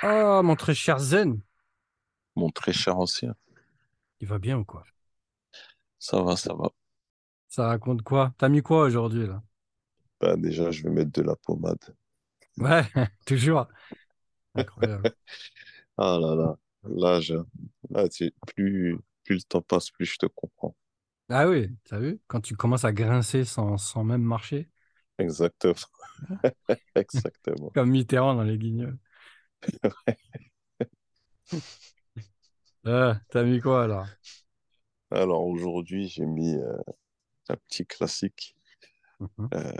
Ah, mon très cher Zen, Mon très cher ancien. il va bien ou quoi? Ça va, ça va. Ça raconte quoi? T'as mis quoi aujourd'hui là? Bah, déjà, je vais mettre de la pommade. Ouais, toujours. Incroyable. Ah là là. Là, je... là tu... plus... plus le temps passe, plus je te comprends. Ah oui, t'as vu? Quand tu commences à grincer sans, sans même marcher, Exactement. Exactement. comme Mitterrand dans les Guignols. Euh, t'as mis quoi alors? Alors aujourd'hui, j'ai mis euh, un petit classique. Mhm. Euh,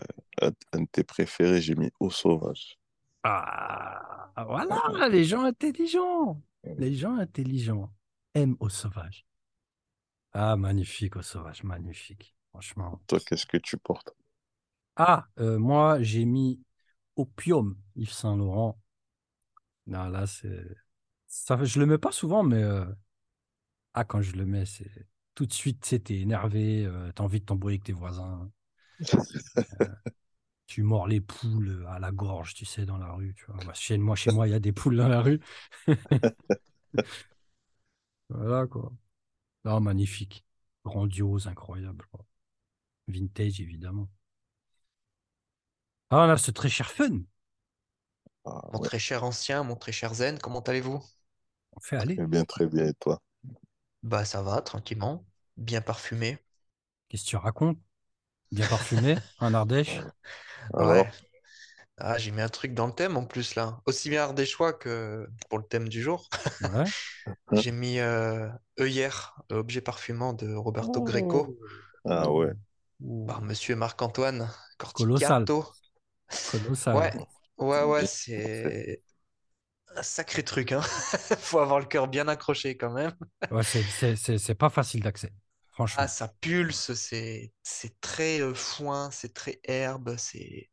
un de tes préférés, j'ai mis Eau sauvage. Ah, voilà, les gens intelligents. Les gens intelligents aiment au sauvage. Ah, magnifique au sauvage, magnifique. Franchement. Toi, qu'est-ce que tu portes? Ah, euh, moi, j'ai mis Opium, Yves Saint Laurent. Non, là, c'est. Ça, je le mets pas souvent, mais euh, ah, quand je le mets, c'est tout de suite, tu sais, énervé, euh, t'as envie de t'embrouiller avec tes voisins. Tu mords les poules à la gorge, tu sais, dans la rue. Tu vois. Bah, chez moi, il y a des poules dans la rue. Voilà, quoi. Non, magnifique. Grandiose, incroyable. Vintage, évidemment. Ah, on a ce très cher fun. Ah, Mon ouais. très cher ancien, mon très cher Zen, comment allez-vous? On fait aller. Très bien, très bien. Et toi? Bah ça va, tranquillement, bien parfumé. Qu'est-ce que tu racontes? Bien parfumé, en Ardèche? Alors, Ouais. Ah, j'ai mis un truc dans le thème en plus là. Aussi bien ardéchois que pour le thème du jour. Ouais. J'ai mis euh, œillère, objet parfumant de Roberto Greco ah ouais. Oh. par Monsieur Marc-Antoine Colossal. Colossal. Ouais, ouais, ouais, c'est un sacré truc, hein. Faut avoir le cœur bien accroché quand même. Ouais, c'est- pas facile d'accès. Franchement. Ah, ça pulse, c'est très euh, foin, c'est très herbe, c'est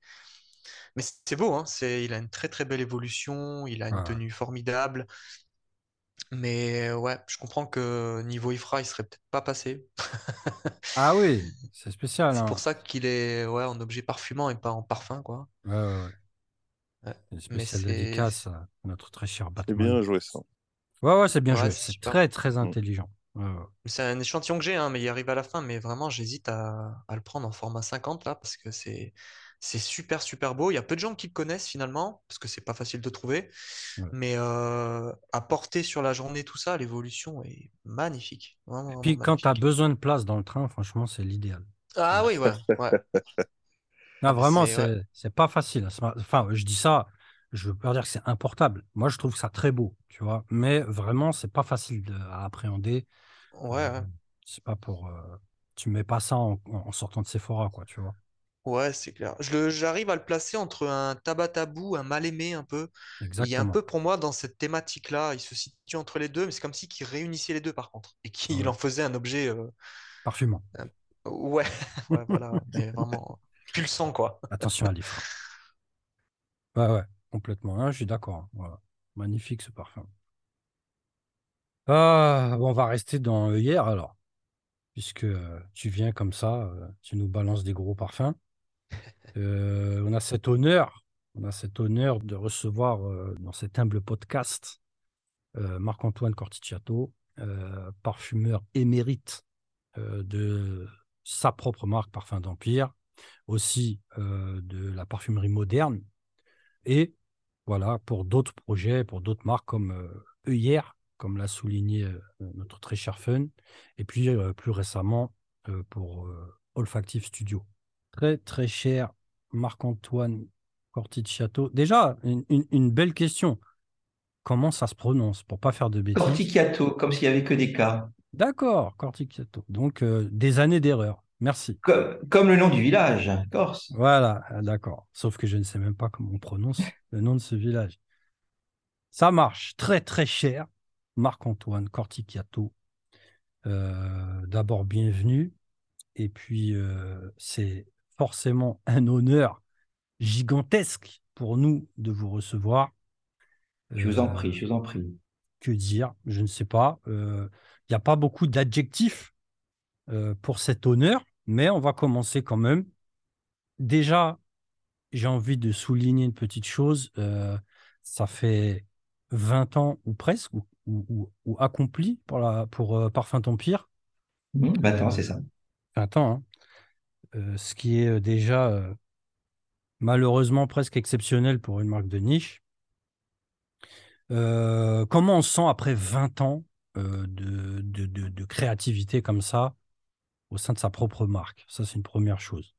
mais c'est beau, hein. C'est il a une très très belle évolution, il a une Ouais. tenue formidable. Mais ouais, je comprends que niveau Ifra, il serait peut-être pas passé. Ah oui, c'est spécial. C'est hein. pour ça qu'il est ouais, en objet parfumant et pas en parfum, quoi. Ouais, ouais, ouais. Ouais. Une Mais spéciale c'est dédicace à notre très cher C'est Batman. bien joué, ça. Ouais, ouais, c'est bien Ouais, joué. c'est C'est très, très Mm. intelligent. Ouais, ouais. c'est un échantillon que j'ai, hein, mais il arrive à la fin. Mais vraiment, j'hésite à, à le prendre en format 50 là, parce que c'est c'est super super beau. Il y a peu de gens qui le connaissent finalement, parce que c'est pas facile de trouver. Ouais. Mais euh, à porter sur la journée, tout ça, l'évolution est magnifique. Vraiment, Et puis, quand tu as besoin de place dans le train, franchement, c'est l'idéal. Ah oui, ouais, ouais. Non, vraiment, c'est- ouais. pas facile. Enfin, je dis ça, je veux pas dire que c'est importable. Moi, je trouve ça très beau, tu vois. Mais vraiment, c'est pas facile de- à appréhender. Ouais, Euh, c'est pas pour. euh, Tu mets pas ça en, en sortant de Sephora, quoi, tu vois. Ouais, c'est clair. J'arrive à le placer entre un tabac tabou, un mal-aimé un peu. Il y a un Exactement. peu pour moi dans cette thématique-là, il se situe entre les deux, mais c'est comme si qu'il réunissait les deux par contre, et qu'il Ouais. en faisait un objet, euh, Parfumant. ouais, ouais, voilà, mais vraiment pulsant quoi. Attention à l'IFRA. Ouais, ouais, complètement. Hein, je suis d'accord. Voilà. Magnifique ce parfum. Ah, bon, on va rester dans hier alors, puisque euh, tu viens comme ça, euh, tu nous balances des gros parfums. Euh, on a cet honneur, on a cet honneur de recevoir euh, dans cet humble podcast euh, Marc-Antoine Corticciato, euh, parfumeur émérite de sa propre marque Parfum d'Empire, aussi euh, de la parfumerie moderne, et voilà, pour d'autres projets, pour d'autres marques comme euh, Œillère, comme l'a souligné euh, notre très cher Fun, et puis euh, plus récemment pour Olfactive Studio. Très très cher Marc-Antoine Corticciato. Déjà, une, une- une belle question. Comment ça se prononce pour pas faire de bêtises? Corticato, comme s'il n'y avait que des cas. D'accord, Corticciato. Donc des années d'erreur. Merci. Comme, comme le nom du village, Corse. Voilà, d'accord. Sauf que je ne sais même pas comment on prononce le nom de ce village. Ça marche. Très, très cher. Marc-Antoine Corticchiato. Euh, D'abord, bienvenue. Et puis, euh, c'est forcément un honneur gigantesque pour nous de vous recevoir. Je vous en Euh, prie, je vous en prie. que dire? Je ne sais pas. Il n'y a pas beaucoup d'adjectifs pour cet honneur, mais on va commencer quand même. Déjà, j'ai envie de souligner une petite chose. euh, ça fait 20 ans ou presque, ou, ou, ou accompli pour, la, pour euh, Parfum Empire. Mmh, 20 ans, c'est ça. 20 ans, hein. Euh, ce qui est déjà euh, malheureusement presque exceptionnel pour une marque de niche. Euh, comment on se sent après 20 ans euh, de, de, de, de créativité comme ça? Au sein de sa propre marque Ça, c'est une première chose.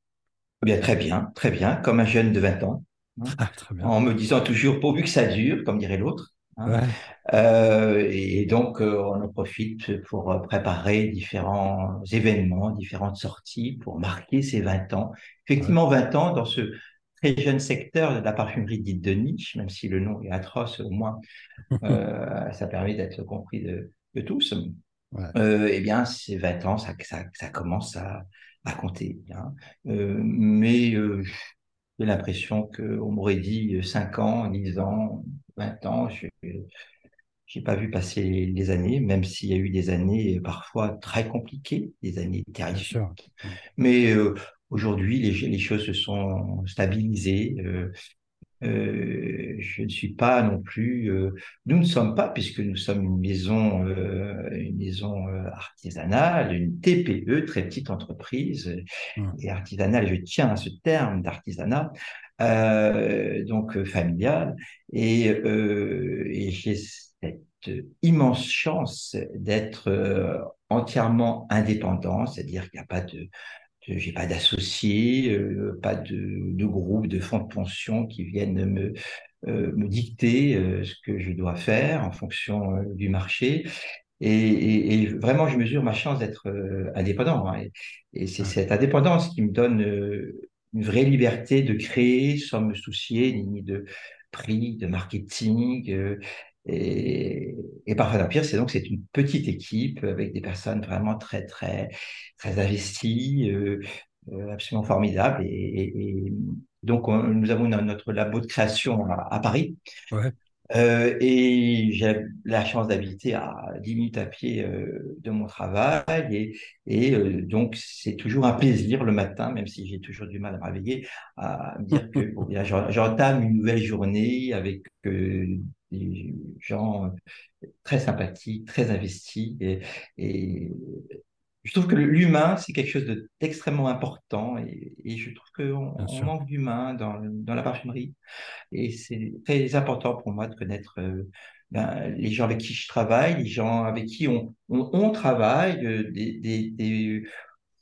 Eh Bien, très bien, très bien, comme un jeune de 20 ans, hein, Ah, très bien. en me disant toujours pourvu que ça dure, comme dirait l'autre. hein. Ouais, Euh, et donc, euh, on en profite pour euh, préparer différents événements, différentes sorties pour marquer ces 20 ans. Effectivement, 20 ans dans ce très jeune secteur de la parfumerie dite de niche, même si le nom est atroce, au moins euh, ça permet d'être compris de, de tous. Ouais. Euh, eh bien, ces 20 ans, ça, ça, ça commence à, à compter. hein. Euh, mais euh, j'ai l'impression qu'on m'aurait dit 5 ans, 10 ans, 20 ans. Je j'ai pas vu passer les, années, même s'il y a eu des années parfois très compliquées, des années sûr. Mais aujourd'hui, les, les choses se sont stabilisées. Euh, je ne suis pas non plus. euh, nous ne sommes pas, puisque nous sommes une maison, euh, une maison artisanale, une TPE, très petite entreprise, Hum. et artisanale. Je tiens à ce terme d'artisanat, donc familial, et, et j'ai cette immense chance d'être entièrement indépendant, c'est-à-dire qu'il n'y a pas de J'ai pas d'associés, euh, pas de, de groupe, de fonds de pension qui viennent me, euh, me dicter euh, ce que je dois faire en fonction euh, du marché. Et, et- et vraiment, je mesure ma chance d'être euh, indépendant. hein. Et, et c'est cette indépendance qui me donne euh, une vraie liberté de créer sans me soucier ni de prix, de marketing. Et, et Parfum d'Empire, c'est donc c'est une petite équipe avec des personnes vraiment très très très investies, euh, euh, absolument formidables. Et, et- et donc on- nous avons no- notre labo de création à, à Paris. Ouais. Euh, et j'ai la chance d'habiter à 10 minutes à pied euh, de mon travail. Et, et euh, donc, c'est toujours un plaisir le matin, même si j'ai toujours du mal à me réveiller, à me dire que bon, j'entame une nouvelle journée avec des gens très sympathiques, très investis. Et, et je trouve que l'humain, c'est quelque chose de- d'extrêmement important. Et, et je trouve qu'on on manque d'humain dans, dans la parfumerie. Et c'est très important pour moi de connaître euh, ben, les gens avec qui je travaille, les gens avec qui on, on, on travaille, euh, des, des, des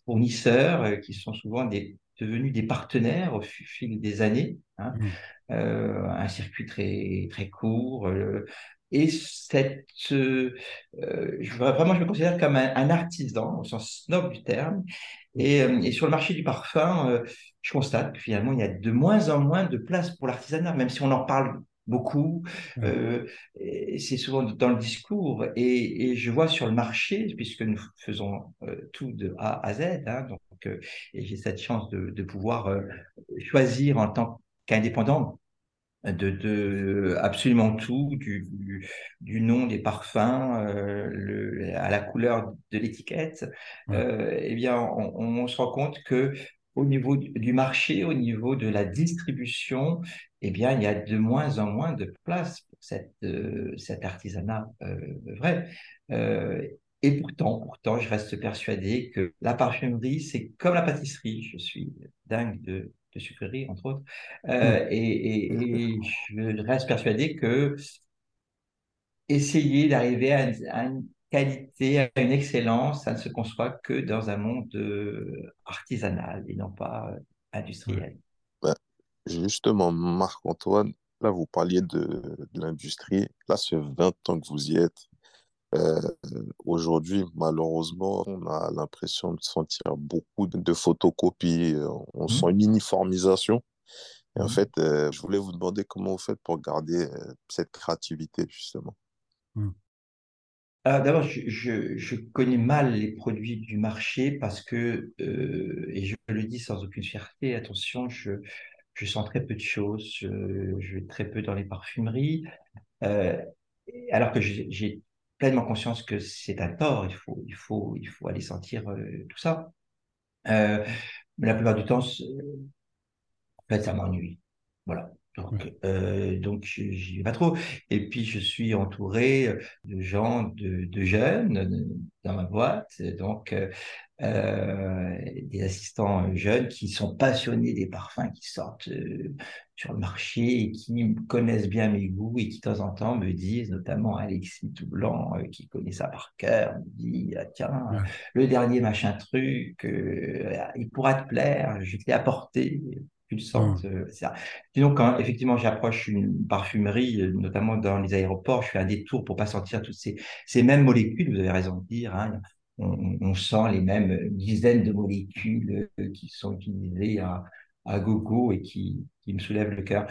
fournisseurs euh, qui sont souvent des, devenus des partenaires au fil des années. hein. Hum. Euh, un circuit très, très court. euh, et cette, euh, je, vraiment, je me considère comme un, un artisan au sens noble du terme. Et, et sur le marché du parfum, je constate que finalement, il y a de moins en moins de place pour l'artisanat, même si on en parle beaucoup. Euh, c'est souvent dans le discours. Et, et je vois sur le marché, puisque nous faisons euh, tout de A à Z, hein, donc, euh, et j'ai cette chance de, de pouvoir choisir en tant qu'indépendant de, de absolument tout, du, du, du nom des parfums euh, le, à la couleur de l'étiquette, Ouais. euh, eh bien, on, on se rend compte que au niveau du marché, au niveau de la distribution, eh bien, il y a de moins en moins de place pour cette, euh, cet artisanat euh, vrai. Et pourtant, pourtant, je reste persuadé que la parfumerie, c'est comme la pâtisserie. Je suis dingue de, de sucreries, entre autres. Euh, et, et- et je reste persuadé que essayer d'arriver à, une- à une qualité, à une excellence, ça ne se conçoit que dans un monde euh, artisanal et non pas euh, industriel. Ben, justement, Marc-Antoine, là, vous parliez de, de l'industrie. Là, ça fait 20 ans que vous y êtes. Euh, aujourd'hui, malheureusement, on a l'impression de sentir beaucoup de, photocopies. euh, On sent une uniformisation. Et en Mhm. fait, euh, je voulais vous demander comment vous faites pour garder euh, cette créativité, justement. Alors d'abord, je, je, je connais mal les produits du marché parce que, euh, et je le dis sans aucune fierté, attention, je, je sens très peu de choses, je, je vais très peu dans les parfumeries, euh, alors que j'ai pleinement conscience que c'est un tort, il faut, il faut, il faut aller sentir euh, tout ça. Euh, mais la plupart du temps, en fait, ça m'ennuie. Voilà. Donc, euh, donc j'y vais pas trop. Et puis, je suis entouré de gens, de, de jeunes dans ma boîte. Donc, euh, euh, des assistants jeunes qui sont passionnés des parfums qui sortent euh, sur le marché et qui connaissent bien mes goûts et qui de temps en temps me disent, notamment Alexis tout blanc euh, qui connaît ça par cœur, me dit ah, tiens le dernier machin truc, il pourra te plaire, je t'ai apporté. Tu le sens, ça. Donc, quand effectivement j'approche une parfumerie, notamment dans les aéroports, je fais un détour pour pas sentir toutes ces, ces mêmes molécules, vous avez raison de dire, hein, on, sent les mêmes dizaines de molécules euh, qui sont utilisées à, à gogo et qui, qui me soulèvent le cœur.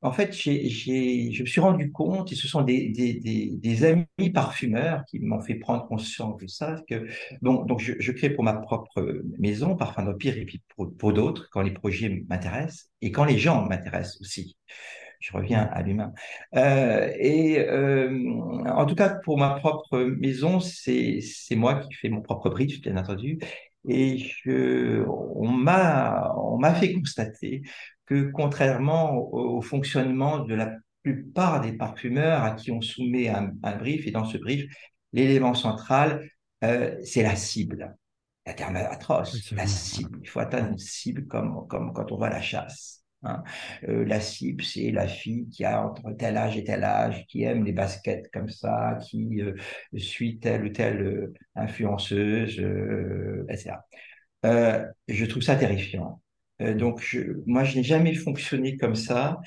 En fait, je me suis rendu compte, et ce sont des, des, amis parfumeurs qui m'ont fait prendre conscience de ça, que donc, je, crée pour ma propre maison, Parfum d'Empire, et puis pour d'autres, quand les projets m'intéressent, et quand les gens m'intéressent aussi je reviens à l'humain. Euh, et euh, en tout cas, pour ma propre maison, c'est moi qui fais mon propre brief, bien entendu. Et je, on m'a fait constater que contrairement au, fonctionnement de la plupart des parfumeurs à qui on soumet un, un brief, et dans ce brief, l'élément central, euh, c'est la cible. Un terme atroce, la cible. Il faut atteindre une cible comme, comme quand on va à la chasse. Hein. Euh, la cible, c'est la fille qui a entre tel âge et tel âge, qui aime les baskets comme ça, qui euh, suit telle ou telle euh, influenceuse, etc. je trouve ça terrifiant. donc, moi, je n'ai jamais fonctionné comme ça.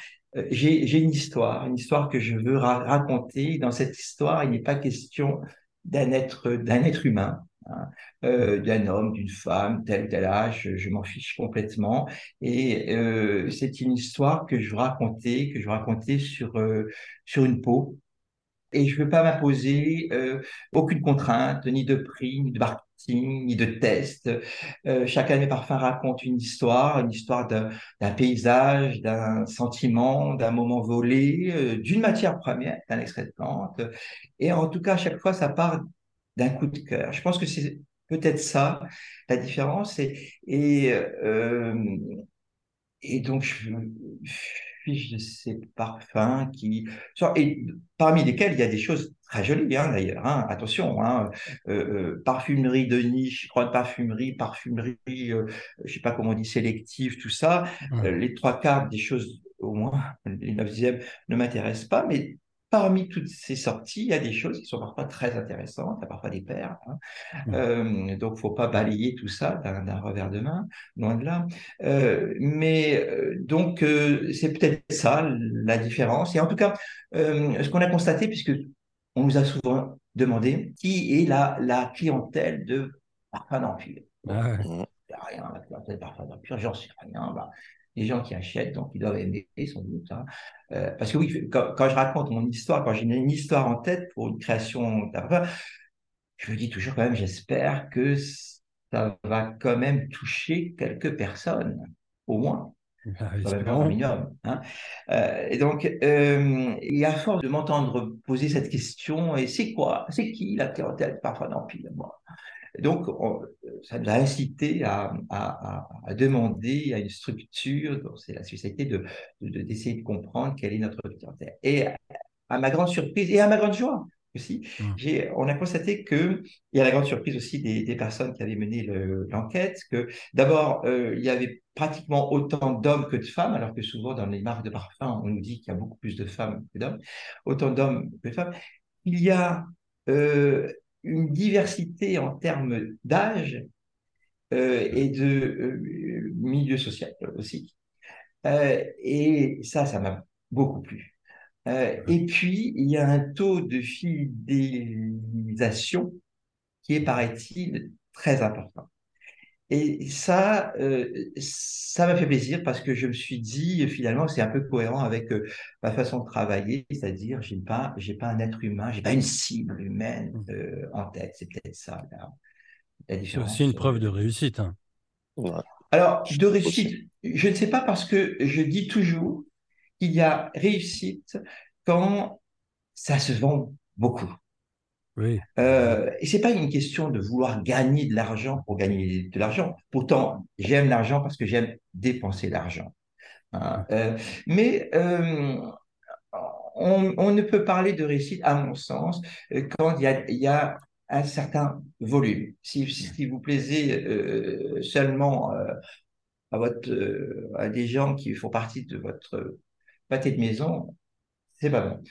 J'ai une histoire, une histoire que je veux raconter. Dans cette histoire, il n'est pas question d'un être, d'un être humain. Hein, euh, d'un homme, d'une femme, tel tel âge, je m'en fiche complètement. Et euh, c'est une histoire que je racontais, que je racontais sur euh, sur une peau. Et je ne veux pas m'imposer aucune contrainte, ni de prix, ni de marketing, ni de test. chacun de mes parfums raconte une histoire, une histoire d'un paysage, d'un sentiment, d'un moment volé, d'une matière première, d'un extrait de plante. Et en tout cas, à chaque fois, ça part d'un coup de cœur. Je pense que c'est peut-être ça la différence. Et, et, euh, et donc, je fiche de ces parfums qui. Et parmi lesquels il y a des choses très jolies, hein, d'ailleurs. Hein. attention, hein, euh, euh, parfumerie de niche, grande parfumerie, parfumerie, je ne sais pas comment on dit, sélective, tout ça. les trois quarts des choses, au moins, les neuf dixièmes, ne m'intéressent pas, mais parmi toutes ces sorties, il y a des choses qui sont parfois très intéressantes, il y a parfois des perles. Hein. Mmh. Euh, donc, faut pas balayer tout ça d'un revers de main, loin de là. Euh, mais euh, donc, euh, c'est peut-être ça la différence. Et en tout cas, ce qu'on a constaté, puisque on nous a souvent demandé qui est la, la clientèle de Parfum d'Empire? Ah Il n'y a rien, la clientèle de Parfum d'Empire, j'en sais rien. Bah, les gens qui achètent, donc ils doivent aimer sans doute. Hein. Euh, parce que oui, quand, je raconte mon histoire, quand j'ai une, histoire en tête pour une création je me dis toujours quand même, j'espère que ça va quand même toucher quelques personnes, au moins. Ah, un minimum. Hein. Euh, et donc, euh, et à force de m'entendre poser cette question, et c'est quoi? C'est qui la clientèle? Parfois d'Empire moi donc, ça nous a incité à, à, à, demander à une structure, c'est la société, de, d'essayer de, comprendre quelle est notre clientèle. Et à ma grande surprise et à ma grande joie aussi, mmh. on a constaté que, et à la grande surprise aussi des, des personnes qui avaient mené l'enquête, que d'abord, euh, il y avait pratiquement autant d'hommes que de femmes, alors que souvent dans les marques de parfum, on nous dit qu'il y a beaucoup plus de femmes que d'hommes, autant d'hommes que de femmes. Il y a euh, une diversité en termes d'âge euh, et de euh, milieu social aussi. Euh, et ça, ça m'a beaucoup plu. et puis, il y a un taux de fidélisation qui est, paraît-il, très important. Et ça, euh, ça m'a fait plaisir parce que je me suis dit, finalement, c'est un peu cohérent avec euh, ma façon de travailler, c'est-à-dire, j'ai pas, j'ai pas un être humain, j'ai pas une cible humaine mmh. euh, en tête. C'est peut-être ça, la, différence. C'est aussi une preuve de réussite. Hein. Alors, de réussite, je ne sais pas parce que je dis toujours qu'il y a réussite quand ça se vend beaucoup. Oui. Euh, et c'est pas une question de vouloir gagner de l'argent pour gagner de l'argent. Pourtant, j'aime l'argent parce que j'aime dépenser l'argent. hein. Euh, mais euh, on, on, ne peut parler de réussite, à mon sens, quand il y a, il y a un certain volume. Si, si vous plaisez seulement à, votre, à des gens qui font partie de votre pâté de maison, c'est pas bon.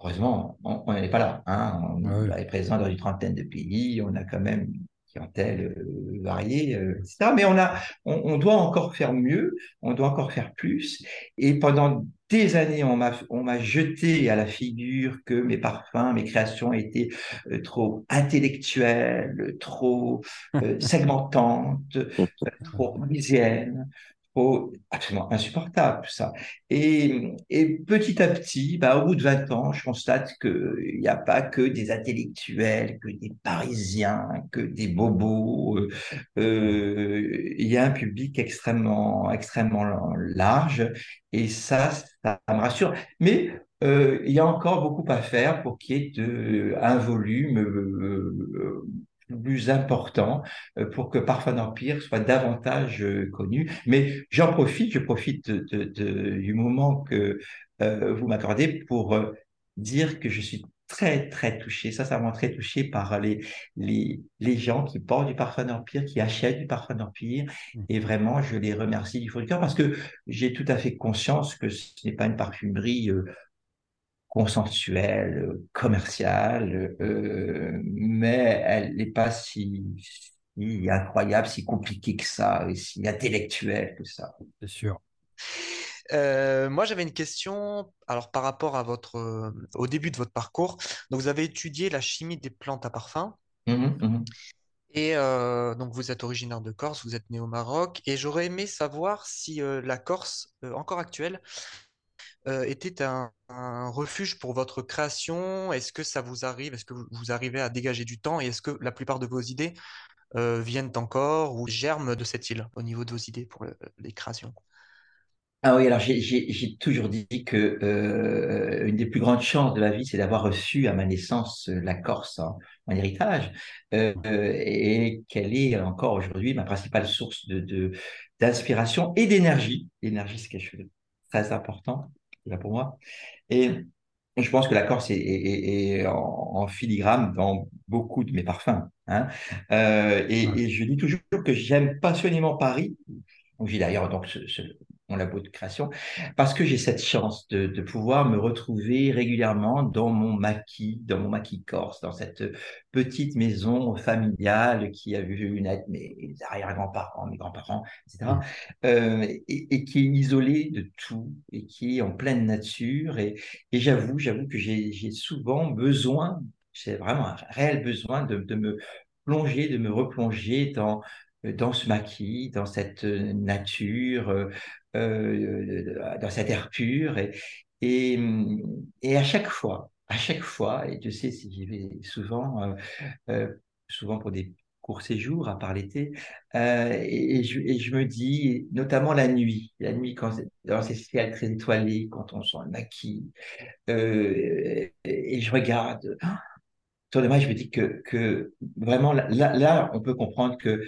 heureusement, on n'est pas là. Hein. On ah est présent dans une trentaine de pays. On a quand même clientèle euh, variée, euh, etc. Mais on, a, on, doit encore faire mieux, on doit encore faire plus. Et pendant des années, on m'a, on m'a jeté à la figure que mes parfums, mes créations étaient euh, trop intellectuelles, trop segmentantes, trop parisiennes, absolument insupportable, ça. Et, et, petit à petit, bah, au bout de 20 ans, je constate qu'il n'y a pas que des intellectuels, que des Parisiens, que des bobos. Euh, euh, il y a un public extrêmement, extrêmement large et ça, ça me rassure. Mais euh, il y a encore beaucoup à faire pour qu'il y ait un volume plus important euh, pour que Parfum d'Empire soit davantage euh, connu. Mais j'en profite, je profite de, du moment que euh, vous m'accordez pour dire que je suis très, très touché, sincèrement très touché par les, les, les gens qui portent du Parfum d'Empire, qui achètent du Parfum d'Empire. Mmh. Et vraiment, je les remercie du fond du cœur parce que j'ai tout à fait conscience que ce n'est pas une parfumerie consensuelle, commerciale, euh, mais elle n'est pas si, si, incroyable, si compliquée que ça, et si intellectuelle que ça. C'est sûr. Euh, moi, j'avais une question. Alors, par rapport à votre, euh, au début de votre parcours, donc vous avez étudié la chimie des plantes à parfum. Mmh mmh et donc, vous êtes originaire de Corse, vous êtes né au Maroc, et j'aurais aimé savoir si la Corse, encore actuelle, euh, était un, refuge pour votre création? Est-ce que ça vous arrive? Est-ce que vous, arrivez à dégager du temps? Et est-ce que la plupart de vos idées euh, viennent encore ou germent de cette île au niveau de vos idées pour les créations? Ah oui, alors j'ai toujours dit que euh, une des plus grandes chances de la vie, c'est d'avoir reçu à ma naissance la Corse en, héritage, et qu'elle est encore aujourd'hui ma principale source d'inspiration et d'énergie. L'énergie, c'est quelque chose de très important là pour moi. Et je pense que la Corse est, en, filigrane dans beaucoup de mes parfums. Hein. Euh, et, je dis toujours que j'aime passionnément Paris. J'ai d'ailleurs donc ce, mon labo de création, parce que j'ai cette chance de, de, pouvoir me retrouver régulièrement dans mon maquis, dans mon maquis corse, dans cette petite maison familiale qui a vu naître mes arrière-grands-parents, mes grands-parents, etc., mmh. euh, et, et, qui est isolée de tout et qui est en pleine nature. Et, et j'avoue, j'avoue que j'ai souvent besoin, c'est vraiment un réel besoin de, de me plonger, de me replonger dans dans ce maquis, dans cette nature, euh, dans cet air pur. Et, à chaque fois, à chaque fois, et tu sais, si j'y vais souvent, euh, euh, souvent pour des courts séjours, à part l'été, et, je, me dis, notamment la nuit, la nuit quand dans ces ciels très étoilés, quand on sent le maquis, et, je regarde. Autour de moi, je me dis que, vraiment, là, on peut comprendre que,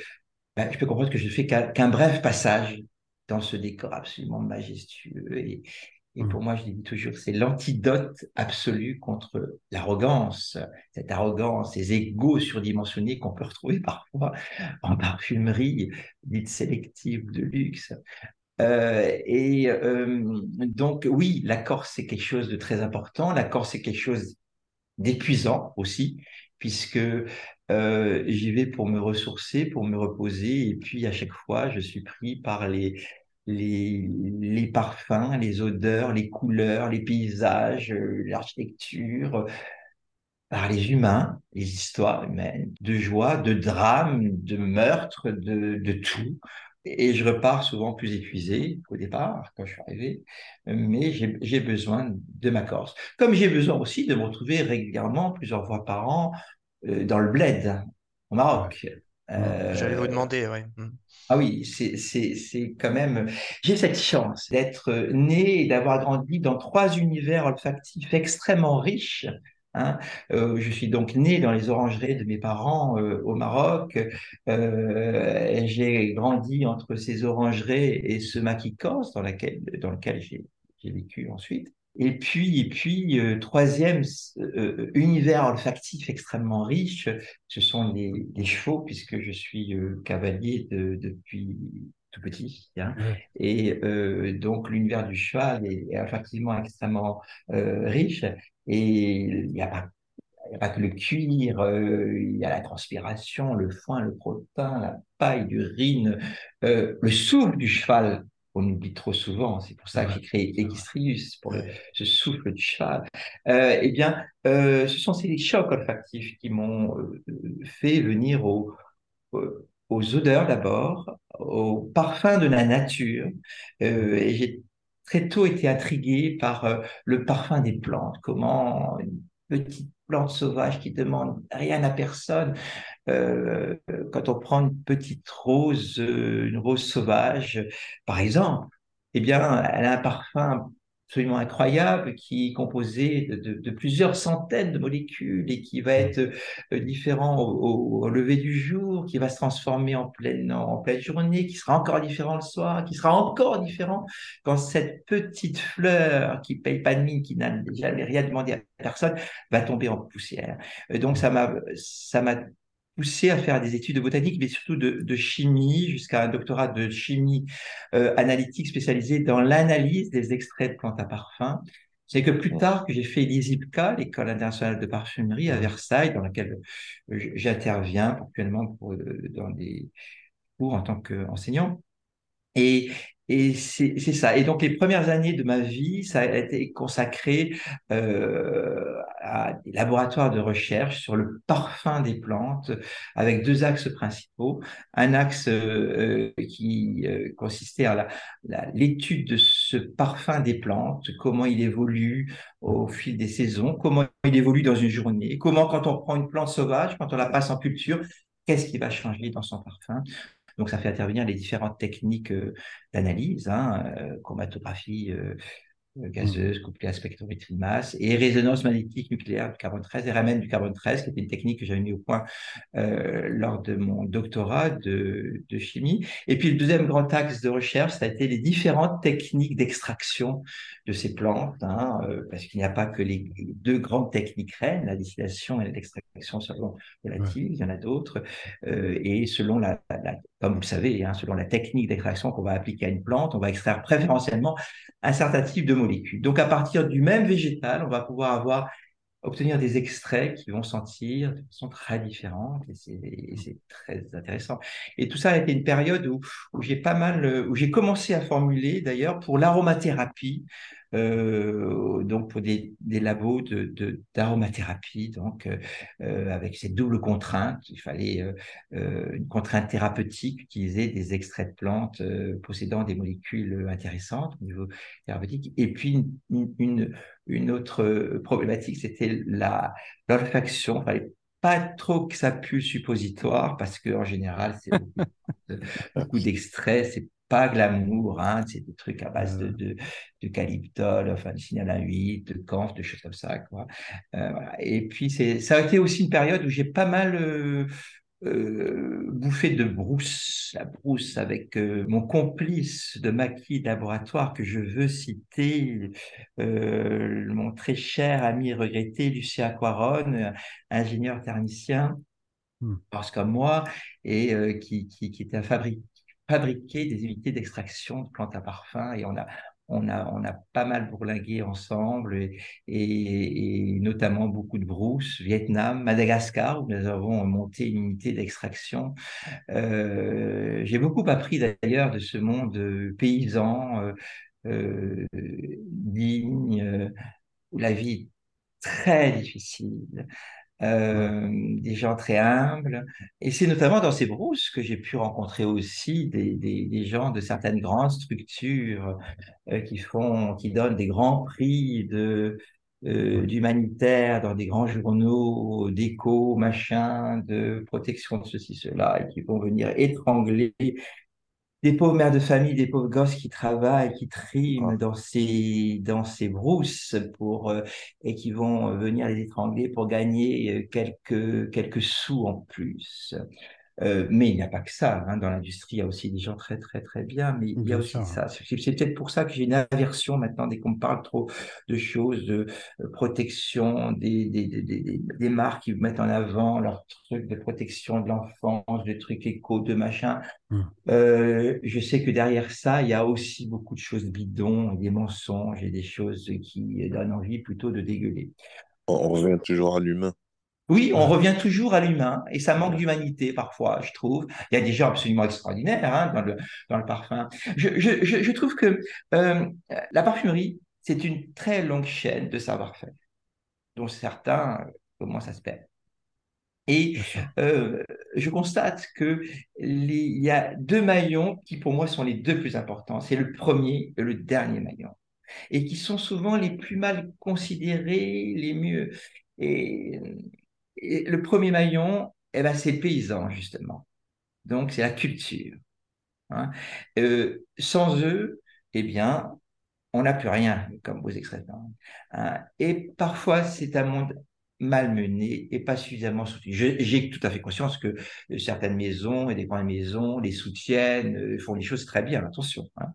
ben, je peux comprendre que je fais qu'un bref passage dans ce décor absolument majestueux. Et, et pour mmh. moi, je dis toujours, c'est l'antidote absolu contre l'arrogance, cette arrogance, ces égaux surdimensionnés qu'on peut retrouver parfois en parfumerie dite sélective de luxe. Euh, et euh, donc, oui, la Corse, c'est quelque chose de très important. La Corse, c'est quelque chose d'épuisant aussi, puisque euh, j'y vais pour me ressourcer, pour me reposer, et puis à chaque fois, je suis pris par les, parfums, les odeurs, les couleurs, les paysages, euh, l'architecture, par les humains, les histoires humaines, de joie, de drame, de meurtre, de, de tout. Et je repars souvent plus épuisé qu'au départ, quand je suis arrivé, mais j'ai besoin de ma Corse. Comme j'ai besoin aussi de me retrouver régulièrement, plusieurs fois par an, dans le bled, au Maroc. Euh, J'allais vous demander, oui. Hmm. Ah oui, c'est quand même. J'ai cette chance d'être né et d'avoir grandi dans trois univers olfactifs extrêmement riches Hein. Euh, je suis donc né dans les orangeries de mes parents euh, au Maroc. Euh, j'ai grandi entre ces orangeries et ce maquicos dans, laquelle, dans lequel j'ai vécu ensuite. Et puis, et puis troisième univers olfactif extrêmement riche, ce sont les, les chevaux, puisque je suis cavalier de, depuis tout petit. Hein. Et donc, l'univers du cheval est, est effectivement extrêmement riche. Et il n'y a pas a pas que le cuir, euh, il y a la transpiration, le foin, le protein, la paille, l'urine, euh, le souffle du cheval. On oublie trop souvent, c'est pour ça que j'ai créé Egistrius, pour ce souffle du cheval. Euh, eh bien, ce sont ces chocs olfactifs qui m'ont fait venir aux odeurs d'abord, aux parfums de la nature. et j'ai très tôt été intrigué par euh, le parfum des plantes, comment une petite plante sauvage qui demande rien à personne, euh, quand on prend une petite rose, euh, une rose sauvage, par exemple, eh bien, elle a un parfum absolument incroyable qui est composé de, plusieurs centaines de molécules et qui va être euh, différent au, lever du jour, qui va se transformer en pleine, en pleine journée, qui sera encore différent le soir, qui sera encore différent quand cette petite fleur qui paye pas de mine, qui n'a jamais rien demandé à personne, va tomber en poussière. Donc ça m'a ça m'a poussé à faire des études de botanique, mais surtout de, chimie, jusqu'à un doctorat de chimie euh, analytique spécialisé dans l'analyse des extraits de plantes à parfum. C'est que plus tard que j'ai fait l'ISIPCA, l'école internationale de parfumerie à Versailles, dans laquelle euh, j'interviens actuellement pour, euh, dans des cours en tant qu'enseignant. Et, et c'est ça. Et donc les premières années de ma vie, ça a été consacré euh, à des laboratoires de recherche sur le parfum des plantes, avec deux axes principaux. Un axe euh, qui euh, consistait à l'étude de ce parfum des plantes, comment il évolue au fil des saisons, comment il évolue dans une journée, comment quand on prend une plante sauvage, quand on la passe en culture, qu'est-ce qui va changer dans son parfum donc, ça fait intervenir les différentes techniques euh, d'analyse, hein, euh, chromatographie, euh, euh, gazeuse, couplée à spectrométrie de masse, et résonance magnétique nucléaire du carbone 13, RMN du carbone 13, qui était une technique que j'avais mis au point euh, lors de mon doctorat de, de, chimie. Et puis le deuxième grand axe de recherche, ça a été les différentes techniques d'extraction de ces plantes, hein, euh, parce qu'il n'y a pas que les deux grandes techniques reines, la distillation et l'extraction selon relative, il y en a d'autres, euh, et selon la, la, comme vous le savez, hein, selon la technique d'extraction qu'on va appliquer à une plante, on va extraire préférentiellement un certain type de molécules. Donc, à partir du même végétal, on va pouvoir avoir obtenir des extraits qui vont sentir de façon très différente et c'est très intéressant. Et tout ça a été une période où j'ai pas mal, où j'ai commencé à formuler d'ailleurs pour l'aromathérapie, euh, donc pour des, labos d'aromathérapie, de, donc euh, euh, avec cette double contrainte, il fallait une contrainte thérapeutique, utiliser des extraits de plantes possédant des molécules intéressantes au niveau thérapeutique, et puis une, une, autre problématique, c'était la l'olfaction. Fallait pas trop que ça pue suppositoire parce que en général c'est beaucoup, d'extraits c'est pas glamour, hein, c'est des trucs à base de, de, de calyptol, enfin de signal à 8, de camphre, de choses comme ça. Quoi. Euh, voilà. Et puis, ça a été aussi une période où j'ai pas mal euh, euh, bouffé de brousse, la brousse avec mon complice de maquis de laboratoire que je veux citer, mon très cher ami regretté Lucien Quaronne, ingénieur thermicien, hmm. parce comme moi, et qui, qui, qui était un fabricant fabriquer des unités d'extraction de plantes à parfum et on a, on a, on a pas mal bourlingué ensemble et, notamment beaucoup de brousse, Vietnam, Madagascar où nous avons monté une unité d'extraction. Euh, J'ai beaucoup appris d'ailleurs de ce monde paysan, euh, euh, digne, euh, où la vie est très difficile. Euh, des gens très humbles. Et c'est notamment dans ces brousses que j'ai pu rencontrer aussi des, des, gens de certaines grandes structures euh, qui font, qui donnent des grands prix de euh, d'humanitaire dans des grands journaux d'éco, machin, de protection de ceci, cela, et qui vont venir étrangler des pauvres mères de famille, des pauvres gosses qui travaillent, qui triment dans ces dans ces brousses pour euh, et qui vont venir les étrangler pour gagner euh, quelques quelques sous en plus. Euh, mais il n'y a pas que ça. Hein. Dans l'industrie, il y a aussi des gens très, très, très bien, mais il y a aussi ça. C'est peut-être pour ça que j'ai une aversion maintenant dès qu'on me parle trop de choses, de protection des, des, des, des, marques qui mettent en avant leurs trucs de protection de l'enfance, des trucs éco, de machin. Mmh. Euh, je sais que derrière ça, il y a aussi beaucoup de choses bidons, des mensonges et des choses qui donnent envie plutôt de dégueuler. On revient toujours à l'humain. Oui, on revient toujours à l'humain et ça manque d'humanité parfois, je trouve. Il y a des gens absolument extraordinaires hein, dans, le, dans le parfum. Je, je, je trouve que euh, la parfumerie, c'est une très longue chaîne de savoir-faire, dont certains commencent à se perdre. Et euh, je constate que il y a deux maillons qui pour moi sont les deux plus importants. C'est le premier et le dernier maillon. Et qui sont souvent les plus mal considérés, les mieux. Et le premier maillon, eh ben, c'est le paysan, justement. Donc, c'est la culture. Hein. Euh, sans eux, eh bien, on n'a plus rien, comme vos extraits. Hein. Et parfois, c'est un monde malmené et pas suffisamment soutenu. J'ai tout à fait conscience que certaines maisons et des grandes maisons les soutiennent, euh, font les choses très bien, attention. Hein.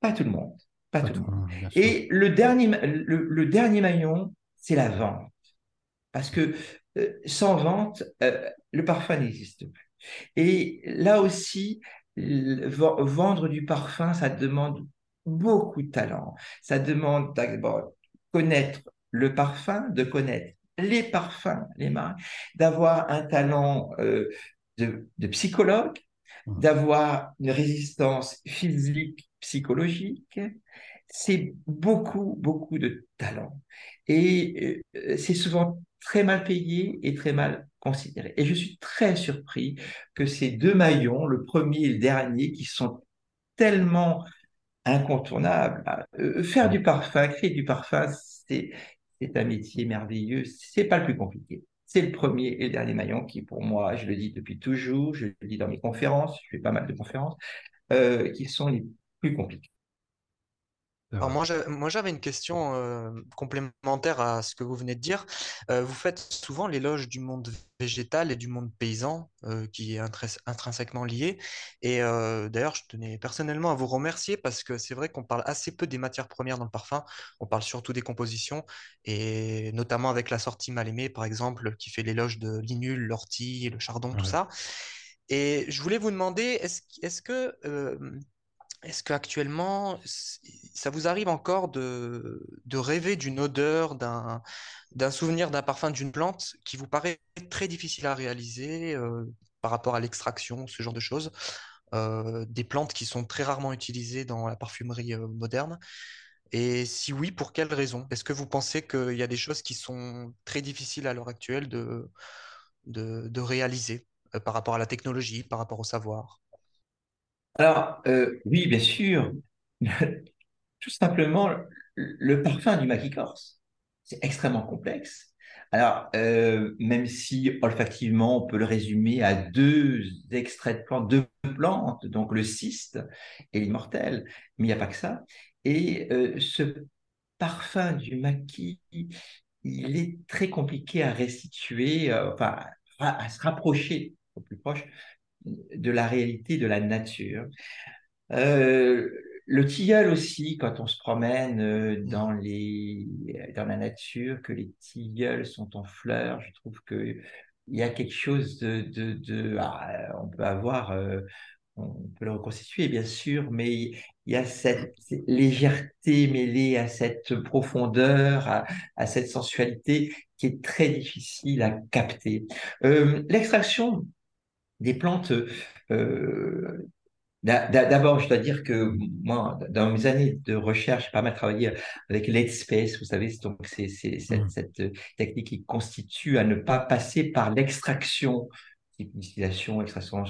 Pas tout le monde. Pas, tout, le monde. Et le dernier, le dernier maillon, c'est la vente. Parce que euh, sans vente, euh, le parfum n'existe plus. Et là aussi, vendre du parfum, ça demande beaucoup de talent. Ça demande d'abord connaître le parfum, de connaître les parfums, les marques, d'avoir un talent euh, de, psychologue, mmh. d'avoir une résistance physique, psychologique. C'est beaucoup, beaucoup de talent. Et c'est souvent très mal payé et très mal considéré. Et je suis très surpris que ces deux maillons, le premier et le dernier, qui sont tellement incontournables, euh, faire du parfum, créer du parfum, c'est un métier merveilleux. C'est pas le plus compliqué. C'est le premier et le dernier maillon qui, pour moi, je le dis depuis toujours, je le dis dans mes conférences, je fais pas mal de conférences, euh, qui sont les plus compliqués. Alors moi, j'avais une question euh, complémentaire à ce que vous venez de dire. Euh, vous faites souvent l'éloge du monde végétal et du monde paysan, euh, qui est intrinsèquement lié. Et d'ailleurs, je tenais personnellement à vous remercier parce que c'est vrai qu'on parle assez peu des matières premières dans le parfum. On parle surtout des compositions, et notamment avec la sortie mal aimée, par exemple, qui fait l'éloge de l'inul, l'ortie, le chardon, tout ça. Et je voulais vous demander, est-ce, est-ce que est-ce qu'actuellement, ça vous arrive encore de, rêver d'une odeur, d'un, souvenir d'un parfum d'une plante qui vous paraît très difficile à réaliser euh, par rapport à l'extraction, ce genre de choses euh, Des plantes qui sont très rarement utilisées dans la parfumerie euh, moderne? Et si oui, pour quelles raisons Est-ce que vous pensez qu'il y a des choses qui sont très difficiles à l'heure actuelle de, de réaliser par rapport à la technologie, par rapport au savoir? Alors, euh, oui, bien sûr. Tout simplement, le parfum du maquis corse, c'est extrêmement complexe. Alors, euh, même si olfactivement, on peut le résumer à deux extraits de plantes, deux plantes, donc le cyste et l'immortel, mais il n'y a pas que ça. Et euh, ce parfum du maquis, il est très compliqué à restituer, enfin, à se rapprocher au plus proche de la réalité de la nature. Euh, le tilleul aussi, quand on se promène euh, dans, les, dans la nature, que les tilleuls sont en fleurs, je trouve qu'il y a quelque chose de... de, ah, on peut avoir... Euh, on peut le reconstituer, bien sûr, mais il y a cette légèreté mêlée à cette profondeur, à, cette sensualité qui est très difficile à capter. L'extraction des plantes. Euh, d'abord, je dois dire que moi, dans mes années de recherche, j'ai pas mal travaillé avec l'Edspace, vous savez, donc c'est cette, mmh. cette, technique qui constitue à ne pas passer par l'extraction distillation, extraction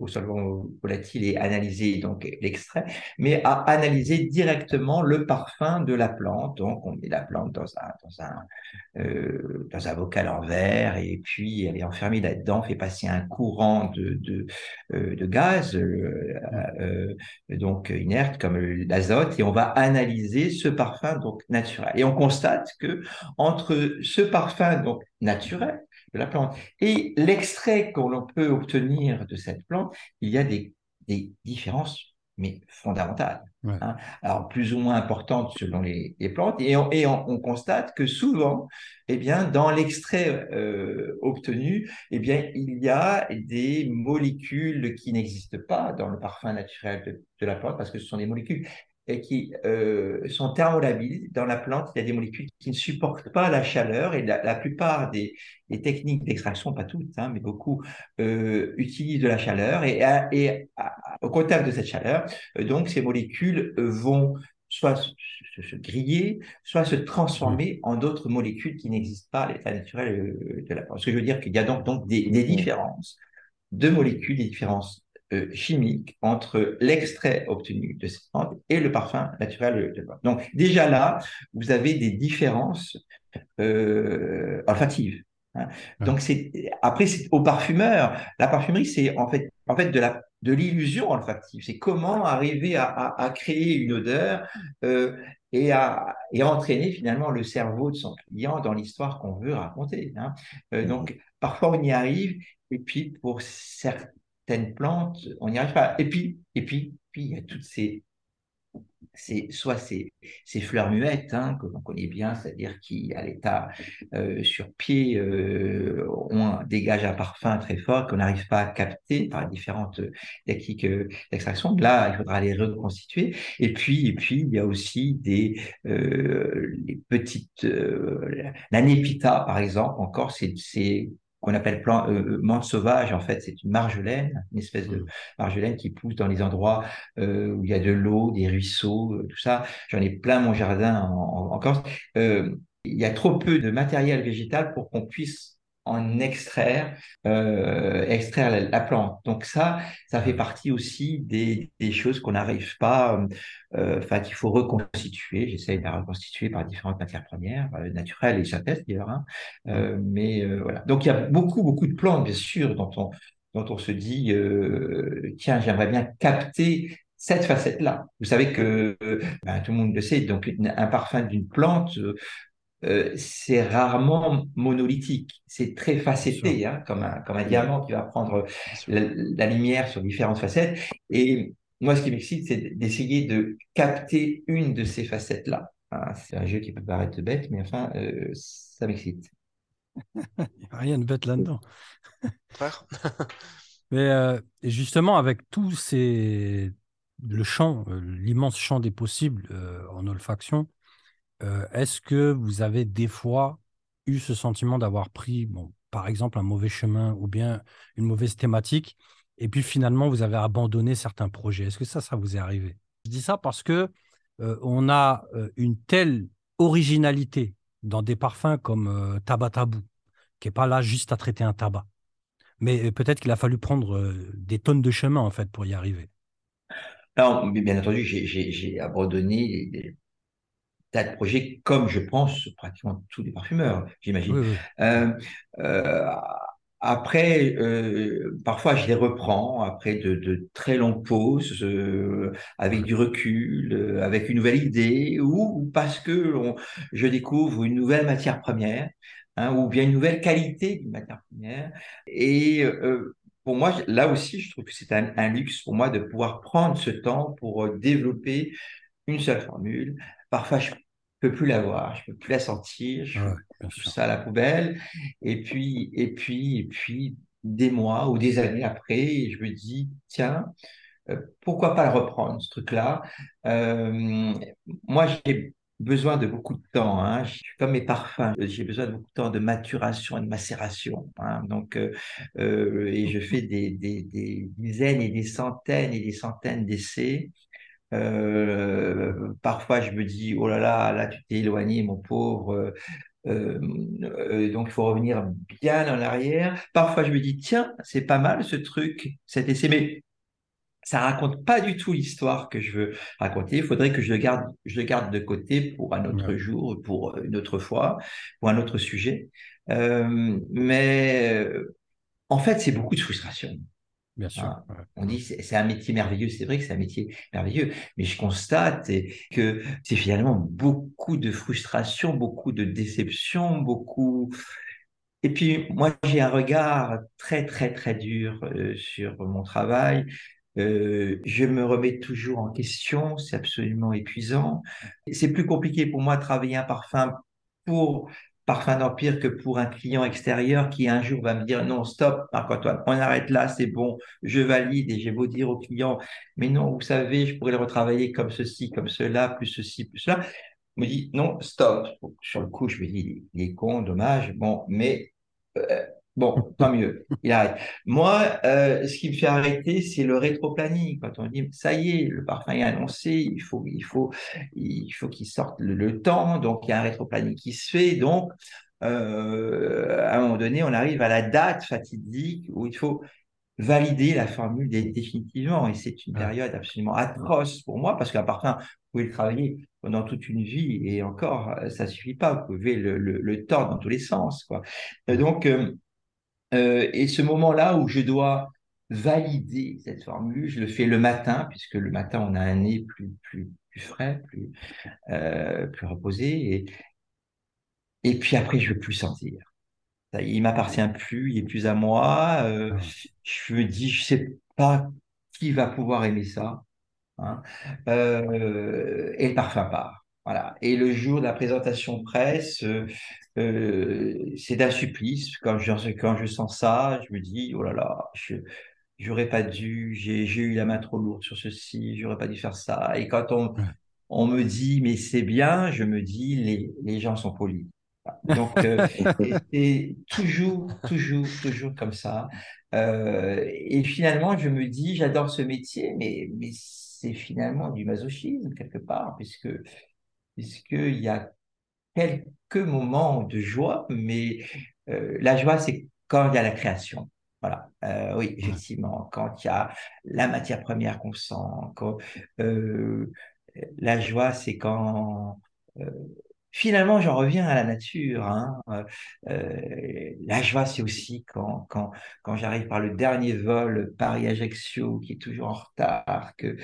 au solvant volatile et analyser donc l'extrait, mais à analyser directement le parfum de la plante. Donc, on met la plante dans un, dans un, euh, dans un bocal en verre et puis elle est enfermée là-dedans, fait passer un courant de, de, euh, de gaz, euh, donc inerte comme l'azote, et on va analyser ce parfum donc naturel. Et on constate que entre ce parfum donc naturel de la plante et l'extrait qu'on peut obtenir de cette plante, il y a des, des différences mais fondamentales. Hein. Alors, plus ou moins importantes selon les, plantes. Et, on, et on, constate que souvent, eh bien, dans l'extrait euh, obtenu, eh bien, il y a des molécules qui n'existent pas dans le parfum naturel de, de, la plante parce que ce sont des molécules qui euh, sont thermolabiles. Dans la plante, il y a des molécules qui ne supportent pas la chaleur et la, plupart des, techniques d'extraction, pas toutes, hein, mais beaucoup, euh, utilisent de la chaleur et, et au contact de cette chaleur, euh, donc ces molécules vont soit se, griller, soit se transformer en d'autres molécules qui n'existent pas à l'état naturel de la plante. Ce que je veux dire qu'il y a donc, donc des, des différences de molécules, des différences euh, chimique entre l'extrait obtenu de cette plante et le parfum naturel de la plante. Donc déjà là, vous avez des différences euh, olfatives. Hein. Donc c'est après c'est au parfumeur. La parfumerie c'est en fait en fait de la de l'illusion olfactive. C'est comment arriver à, créer une odeur euh, et, à, et entraîner finalement le cerveau de son client dans l'histoire qu'on veut raconter. Hein. Euh, donc parfois on y arrive et puis pour certains plantes, on n'y arrive pas. Et puis, et puis, puis il y a toutes ces, ces soit ces, ces fleurs muettes hein, que l'on connaît bien, c'est-à-dire qui, à l'état euh, sur pied, euh, ont, dégagent un parfum très fort qu'on n'arrive pas à capter par différentes techniques euh, d'extraction. Là, il faudra les reconstituer. Et puis, et puis, il y a aussi des les petites, la népita, par exemple, encore, c'est qu'on appelle plan, euh, menthe sauvage, en fait, c'est une marjolaine, une espèce de mmh. marjolaine qui pousse dans les endroits euh, où il y a de l'eau, des ruisseaux, euh, tout ça. J'en ai plein mon jardin en, en Corse. il y a trop peu de matériel végétal pour qu'on puisse en extraire, euh, extraire la, plante. Donc ça, ça fait partie aussi des, choses qu'on n'arrive pas, euh, enfin qu'il faut reconstituer. J'essaye de la reconstituer par différentes matières premières, euh, naturelles et synthèses d'ailleurs. Hein. Euh, mais euh, voilà. Donc il y a beaucoup beaucoup de plantes bien sûr dont on dont on se dit tiens j'aimerais bien capter cette facette-là. Vous savez que ben, tout le monde le sait, donc un parfum d'une plante, euh, c'est rarement monolithique. C'est très facetté, hein, comme, un, comme un diamant qui va prendre la, lumière sur différentes facettes. Et moi, ce qui m'excite, c'est d'essayer de capter une de ces facettes-là. Hein, c'est un jeu qui peut paraître bête, mais enfin, euh, ça m'excite. Il n'y a rien de bête là-dedans. mais euh, justement, avec tous ces le champ, l'immense champ des possibles en olfaction, euh, est-ce que vous avez des fois eu ce sentiment d'avoir pris, bon, par exemple, un mauvais chemin ou bien une mauvaise thématique, et puis finalement vous avez abandonné certains projets? Est-ce que ça, ça vous est arrivé? Je dis ça parce que euh, on a euh, une telle originalité dans des parfums comme Tabac Tabou, qui n'est pas là juste à traiter un tabac. Mais peut-être qu'il a fallu prendre des tonnes de chemin en fait pour y arriver. Alors, bien entendu, j'ai abandonné de projets comme je pense pratiquement tous les parfumeurs, j'imagine. Euh, euh, après, euh, parfois je les reprends après de, très longues pauses, avec du recul, avec une nouvelle idée, ou, parce que je découvre une nouvelle matière première, hein, ou bien une nouvelle qualité d'une matière première. Et pour moi, là aussi, je trouve que c'est un, un, luxe pour moi de pouvoir prendre ce temps pour développer une seule formule. Parfois, je peux plus la voir, je peux plus la sentir, je tout ça à la poubelle. Et puis, et puis, et puis, des mois ou des années après, je me dis, tiens, euh, pourquoi pas le reprendre, ce truc-là? Euh, Moi, j'ai besoin de beaucoup de temps. Hein. Je suis comme mes parfums. J'ai besoin de beaucoup de temps de maturation et de macération. Hein. Donc, euh, euh et je fais des, des, des, dizaines et des centaines et des centaines d'essais parfois, je me dis, oh là là, là, tu t'es éloigné, mon pauvre. donc, il faut revenir bien en arrière. Parfois, je me dis, tiens, c'est pas mal ce truc, cet essai, mais ça raconte pas du tout l'histoire que je veux raconter. Il faudrait que je le garde, je le garde de côté pour un autre jour, pour une autre fois, pour un autre sujet. Euh, mais en fait, c'est beaucoup de frustration. Bien sûr. Hein. On dit c'est un métier merveilleux, c'est vrai que c'est un métier merveilleux, mais je constate que c'est finalement beaucoup de frustration, beaucoup de déception, beaucoup. Et puis moi j'ai un regard très très très dur euh, sur mon travail. Euh, je me remets toujours en question, c'est absolument épuisant. C'est plus compliqué pour moi de travailler un parfum pour Parfum d'Empire que pour un client extérieur qui un jour va me dire non, stop, Marc-Antoine, on arrête là, c'est bon, je valide et j'ai beau dire au client, mais non, vous savez, je pourrais le retravailler comme ceci, comme cela, plus ceci, plus cela. Il me dit non, stop. Sur le coup, je me dis, il est con, dommage, bon, mais euh, Bon, tant mieux, il arrête. Moi, euh, ce qui me fait arrêter, c'est le rétro-planning. Quand on dit, ça y est, le parfum est annoncé, il faut, il faut, il faut qu'il sorte le, temps. Donc, il y a un rétro-planning qui se fait. Donc, euh, à un moment donné, on arrive à la date fatidique où il faut valider la formule définitivement. Et c'est une période absolument atroce pour moi parce qu'un parfum, vous pouvez le travailler pendant toute une vie et encore, ça suffit pas. Vous pouvez le, le, le tordre dans tous les sens. Quoi. Donc, euh, euh, et ce moment-là où je dois valider cette formule, je le fais le matin, puisque le matin, on a un nez plus, plus, plus frais, plus, euh, plus reposé. Et, et puis après, je ne veux plus sentir. Il m'appartient plus, il est plus à moi. Euh, je me dis, je sais pas qui va pouvoir aimer ça. Hein. et le parfum part. Voilà. Et le jour de la présentation presse, euh, euh, c'est d'un supplice. Quand je, quand je sens ça, je me dis, oh là là, j'aurais pas dû, j'ai eu la main trop lourde sur ceci, j'aurais pas dû faire ça. Et quand on, on me dit, mais c'est bien, je me dis, les, les gens sont polis. Donc, euh, c'est toujours, toujours, toujours comme ça. et finalement, je me dis, j'adore ce métier, mais, mais c'est finalement du masochisme quelque part, puisque puisqu'il y a quelques moments de joie, mais euh, la joie, c'est quand il y a la création. Voilà, euh, oui, effectivement, quand il y a la matière première qu'on sent, quand, euh, la joie, c'est quand finalement, j'en reviens à la nature. Hein. la joie, c'est aussi quand, quand, quand j'arrive par le dernier vol Paris-Ajaccio, qui est toujours en retard, que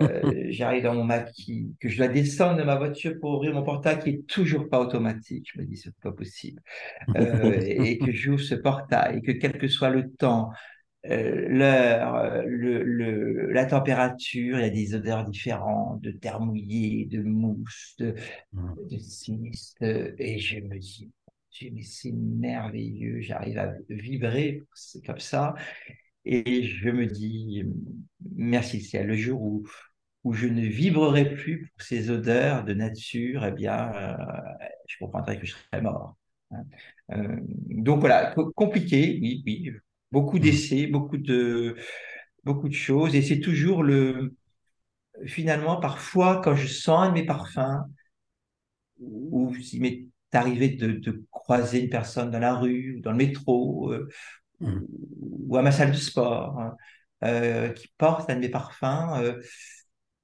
euh, j'arrive dans mon maquis, que je dois descendre de ma voiture pour ouvrir mon portail qui est toujours pas automatique. Je me dis, c'est pas possible. Euh, et que j'ouvre ce portail, et que quel que soit le temps, euh, l'heure, le, la température, il y a des odeurs différentes, de terre mouillée, de mousse, de, mmh. de et je me dis, mais c'est merveilleux, j'arrive à vibrer comme ça, et je me dis, merci ciel, le jour où, où je ne vibrerai plus pour ces odeurs de nature, eh bien, euh, je comprendrai que je serai mort. Hein. Euh, donc voilà, compliqué, oui, oui, beaucoup mmh. d'essais, beaucoup de, beaucoup de choses, et c'est toujours le, finalement, parfois, quand je sens un de mes parfums, ou s'il m'est arrivé de, croiser une personne dans la rue, ou dans le métro, euh, mmh. ou à ma salle de sport, hein, euh, qui porte un de mes parfums, euh,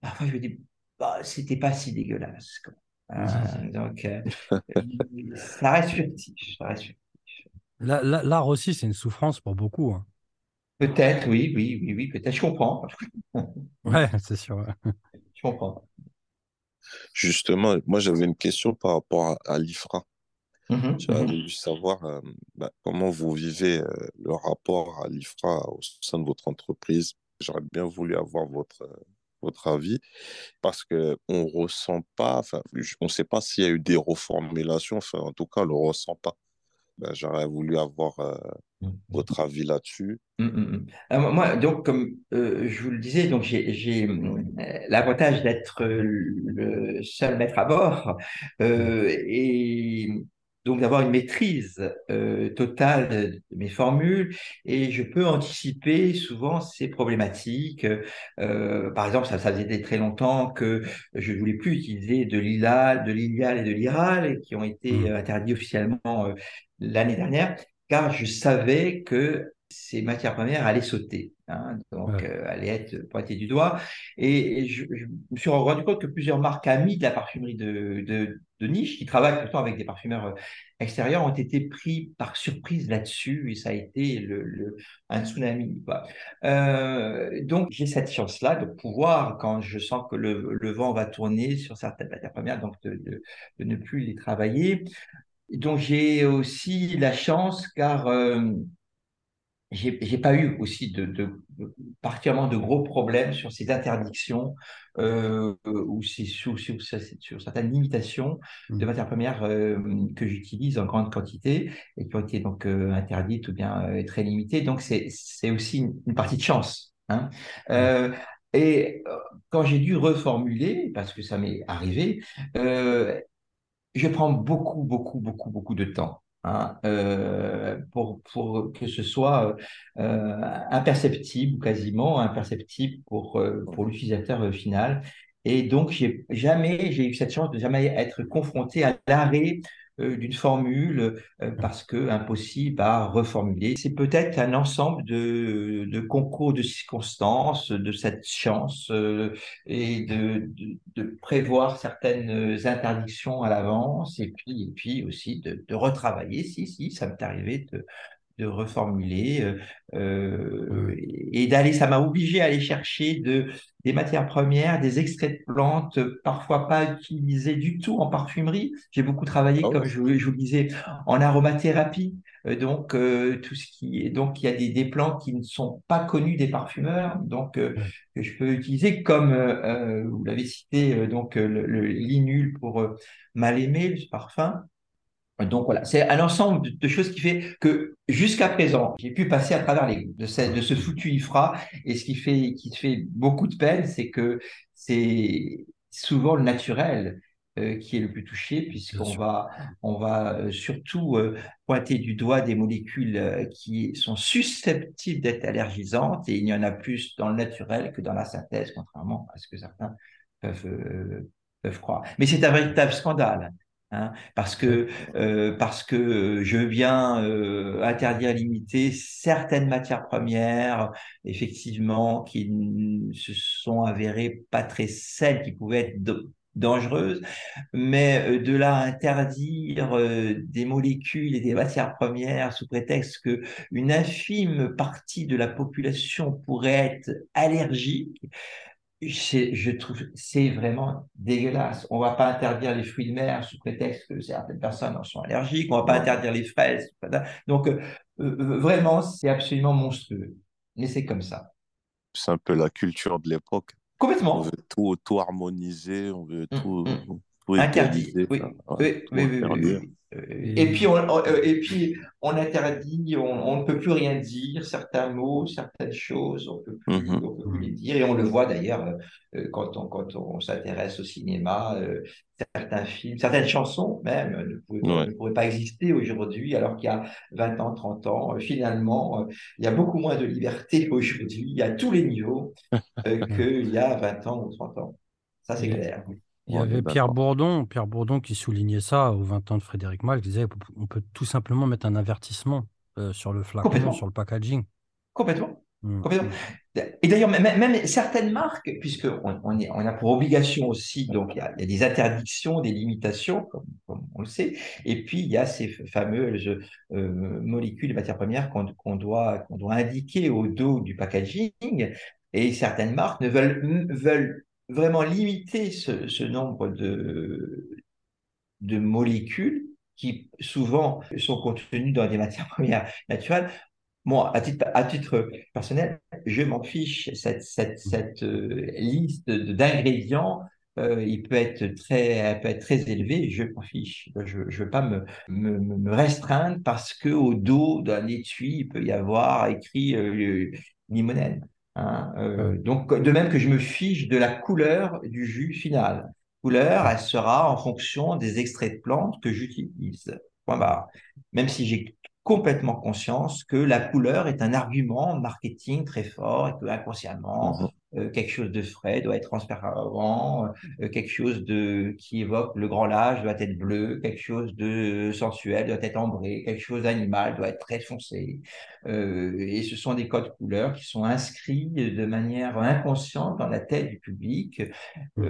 parfois je me dis, bah, c'était pas si dégueulasse. Mmh. donc, ça reste furtif, ça reste furtif. L'art aussi, c'est une souffrance pour beaucoup. Hein. Peut-être, oui, oui, oui, oui, peut-être. Je comprends. ouais, c'est sûr. Je comprends. Justement, moi, j'avais une question par rapport à, l'IFRA. Mmh J'avais mmh voulu savoir euh, bah, comment vous vivez euh, le rapport à l'IFRA au sein de votre entreprise. J'aurais bien voulu avoir votre, votre avis parce qu'on ne ressent pas, on ne sait pas s'il y a eu des reformulations, enfin, en tout cas, on ne le ressent pas. Ben, j'aurais voulu avoir euh, mmh, mmh. votre avis là-dessus. Mmh, moi, donc, comme euh, je vous le disais, donc j'ai l'avantage d'être le seul maître à bord. Euh, et donc d'avoir une maîtrise euh, totale de mes formules et je peux anticiper souvent ces problématiques. Euh, par exemple, ça, ça faisait très longtemps que je ne voulais plus utiliser de l'ILAL, de l'ILIAL et de l'IRAL qui ont été mmh. interdits officiellement l'année dernière car je savais que ces matières premières allaient sauter, hein, donc euh, allaient être pointées du doigt. Et, je, me suis rendu compte que plusieurs marques amies de la parfumerie de, de, niche, qui travaillent plutôt avec des parfumeurs euh, extérieurs, ont été pris par surprise là-dessus, et ça a été le, un tsunami. Euh, donc j'ai cette chance-là de pouvoir, quand je sens que le, le, vent va tourner sur certaines matières premières, donc de, de, de ne plus les travailler. Donc j'ai aussi la chance, car j'ai pas eu aussi de, de, particulièrement de gros problèmes sur ces interdictions euh, ou sur, sur, sur, certaines limitations de mmh. matières premières euh, que j'utilise en grande quantité et qui ont été donc euh, interdites ou bien euh, très limitées. Donc c'est aussi une, partie de chance. Hein. Mmh. et quand j'ai dû reformuler, parce que ça m'est arrivé, je prends beaucoup, beaucoup, beaucoup, beaucoup de temps. Hein, euh, pour, pour que ce soit euh, imperceptible ou quasiment imperceptible pour, euh, pour l'utilisateur final. Et donc, j'ai jamais, j'ai eu cette chance de jamais être confronté à l'arrêt d'une formule euh, parce que impossible à reformuler. C'est peut-être un ensemble de, concours de circonstances, de cette chance euh, et de, de, prévoir certaines interdictions à l'avance et puis, et puis aussi de retravailler. Si, si, ça m'est arrivé de, de reformuler euh, euh et d'aller, ça m'a obligé à aller chercher de, des matières premières, des extraits de plantes, parfois pas utilisés du tout en parfumerie. J'ai beaucoup travaillé, ah comme je, je, vous le disais, en aromathérapie. Euh, donc, euh, tout ce qui est, donc il y a des, des, plantes qui ne sont pas connues des parfumeurs, donc que je peux utiliser, comme vous l'avez cité, donc le, le linule pour mal aimer, le parfum. Donc voilà, c'est un ensemble de, choses qui fait que jusqu'à présent, j'ai pu passer à travers les de ce, de ce foutu IFRA. Et ce qui fait qui fait beaucoup de peine, c'est que c'est souvent le naturel euh, qui est le plus touché, puisqu'on va on va euh, surtout euh, pointer du doigt des molécules qui sont susceptibles d'être allergisantes, et il y en a plus dans le naturel que dans la synthèse, contrairement à ce que certains peuvent peuvent croire. Mais c'est un véritable scandale. Hein, parce que euh, parce que je veux bien euh, interdire, limiter certaines matières premières, effectivement, qui se sont avérées pas très saines, qui pouvaient être dangereuses, mais euh, de là interdire euh, des molécules et des matières premières sous prétexte que une infime partie de la population pourrait être allergique, je trouve c'est vraiment dégueulasse. On va pas interdire les fruits de mer sous prétexte que certaines personnes en sont allergiques. On va pas interdire les fraises. Donc euh, euh, vraiment, c'est absolument monstrueux. Mais c'est comme ça. C'est un peu la culture de l'époque. Complètement. On veut tout, tout harmoniser, on veut mmh, tout, mmh. Interdire. Oui, oui, oui, oui, et puis, on, euh, et puis, on interdit, on, ne peut plus rien dire, certains mots, certaines choses, on mhm. peut plus les dire. Et on le voit d'ailleurs euh, quand on, quand on s'intéresse au cinéma, euh, certains films, certaines chansons même ne pourraient, pas exister aujourd'hui, alors qu'il y a 20 ans, 30 ans. Finalement, il y a beaucoup moins de liberté aujourd'hui à tous les niveaux qu'il y a 20 ans ou 30 ans. Ça, c'est clair. Il y avait Pierre Bourdon, Pierre Bourdon qui soulignait ça aux 20 ans de Frédéric Mal, qui disait on peut tout simplement mettre un avertissement euh, sur le flacon, sur le packaging. Complètement. Mmh. Et d'ailleurs, même, certaines marques, puisqu'on on, on a pour obligation aussi, donc il y, a, des interdictions, des limitations, comme, on le sait, et puis il y a ces fameuses euh, molécules, matières premières qu'on doit, qu'on doit indiquer au dos du packaging, et certaines marques ne veulent, veulent vraiment limiter ce, nombre de, molécules qui souvent sont contenues dans des matières premières naturelles. Moi, à titre, personnel, je m'en fiche. Cette, euh, liste d'ingrédients, euh, il peut être très, peut élevé. Je m'en fiche. Je ne veux pas me, restreindre parce que au dos d'un étui, il peut y avoir écrit euh, limonène. Hein, euh, donc, de même que je me fiche de la couleur du jus final. Couleur, elle sera en fonction des extraits de plantes que j'utilise. Point barre. Même si j'ai complètement conscience que la couleur est un argument marketing très fort et que inconsciemment, mhm. Quelque chose de frais doit être transparent, euh, quelque chose de qui évoque le grand large doit être bleu, quelque chose de sensuel doit être ambré, quelque chose d'animal doit être très foncé. Euh, et ce sont des codes couleurs qui sont inscrits de manière inconsciente dans la tête du public. Mmh.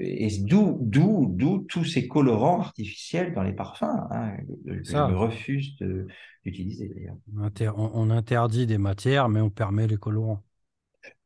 et d'où, d'où, d'où tous ces colorants artificiels dans les parfums. Hein, je, me refuse d'utiliser d'ailleurs. On interdit des matières, mais on permet les colorants.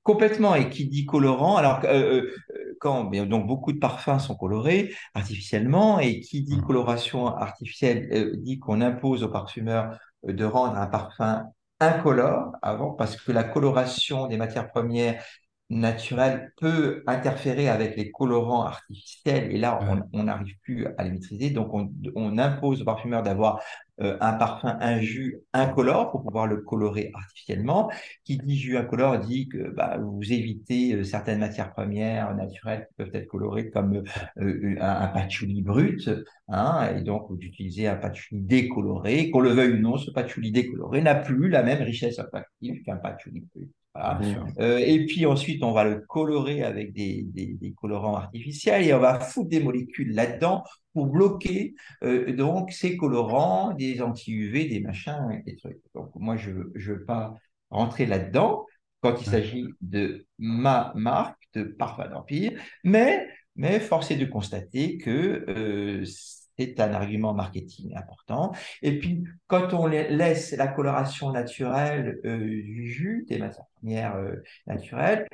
Complètement. Et qui dit colorant, alors euh, euh, quand donc beaucoup de parfums sont colorés artificiellement, et qui dit mmh. coloration artificielle euh, dit qu'on impose aux parfumeurs de rendre un parfum incolore avant, parce que la coloration des matières premières naturelles peut interférer avec les colorants artificiels, et là on n'arrive plus à les maîtriser. Donc on, on impose aux parfumeurs d'avoir euh, un parfum, un jus incolore pour pouvoir le colorer artificiellement. Qui dit jus incolore dit que bah, vous évitez euh, certaines matières premières naturelles qui peuvent être colorées comme euh, un, patchouli brut, hein, et donc vous utilisez un patchouli décoloré. Qu'on le veuille ou non, ce patchouli décoloré n'a plus la même richesse olfactive qu'un patchouli brut. Euh, et puis ensuite, on va le colorer avec des, des, colorants artificiels et on va foutre des molécules là-dedans pour bloquer euh, donc ces colorants, des anti-UV, des machins, des trucs. Donc moi, je ne veux pas rentrer là-dedans quand il s'agit de ma marque de parfum d'Empire, mais, mais force est de constater que euh, c'est un argument marketing important. Et puis, quand on laisse la coloration naturelle euh, du jus, des matières premières euh, naturelles,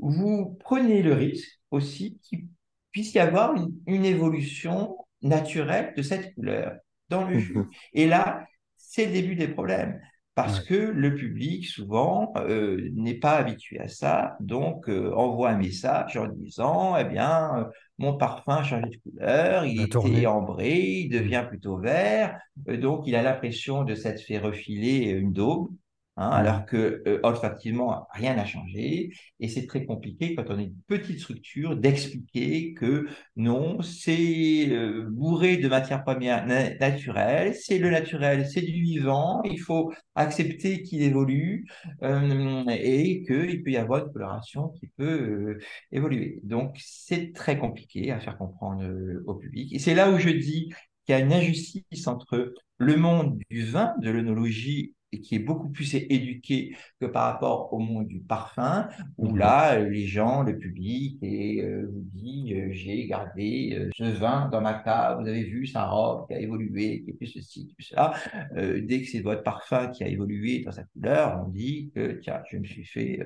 vous prenez le risque aussi qu'il puisse y avoir une, évolution naturelle de cette couleur dans le jus. Et là, c'est le début des problèmes parce que le public, souvent, euh, n'est pas habitué à ça, donc envoie un message en disant, eh bien, mon parfum a changé de couleur, il, était ambré, il devient plutôt vert, euh, donc il a l'impression de s'être fait refiler une daube. Hein, alors que euh, olfactivement, rien n'a changé. Et c'est très compliqué quand on est une petite structure d'expliquer que non, c'est euh, bourré de matières premières naturelles, c'est le naturel, c'est du vivant, il faut accepter qu'il évolue euh, et qu'il peut y avoir une coloration qui peut évoluer. Donc c'est très compliqué à faire comprendre au public. Et c'est là où je dis qu'il y a une injustice entre le monde du vin, de l'œnologie et qui est beaucoup plus éduqué que par rapport au monde du parfum, où mhm. là, les gens, le public, et, euh, vous dit euh, j'ai gardé euh, ce vin dans ma cave, vous avez vu sa robe qui a évolué, qui est plus ceci, plus cela. dès que c'est votre parfum qui a évolué dans sa couleur, on dit que tiens, je me suis fait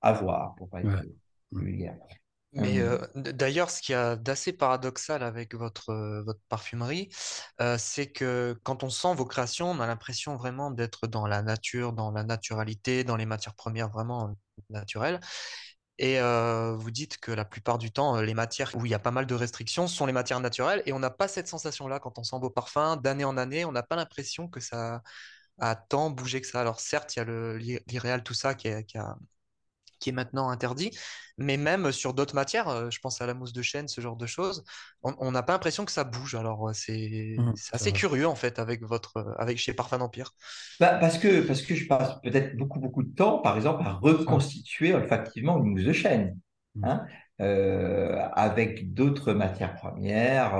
avoir, pour pas être vulgaire. Mais euh, d'ailleurs, ce qui a d'assez paradoxal avec votre, votre parfumerie, c'est que quand on sent vos créations, on a l'impression vraiment d'être dans la nature, dans la naturalité, dans les matières premières vraiment naturelles. Et vous dites que la plupart du temps, les matières où il y a pas mal de restrictions sont les matières naturelles, et on n'a pas cette sensation-là quand on sent vos parfums d'année en année. On n'a pas l'impression que ça a tant bougé que ça. Alors certes, il y a l'irréal, tout ça qui, qui a qui est maintenant interdit, mais même sur d'autres matières, euh, je pense à la mousse de chêne, ce genre de choses, on n'a pas l'impression que ça bouge. Alors c'est mmh, assez curieux en fait avec votre euh, avec chez Parfum d'Empire. Bah, parce que parce que je passe peut-être beaucoup beaucoup de temps, par exemple, à reconstituer olfactivement une mousse de chêne. Mmh. Hein, euh, avec d'autres matières premières,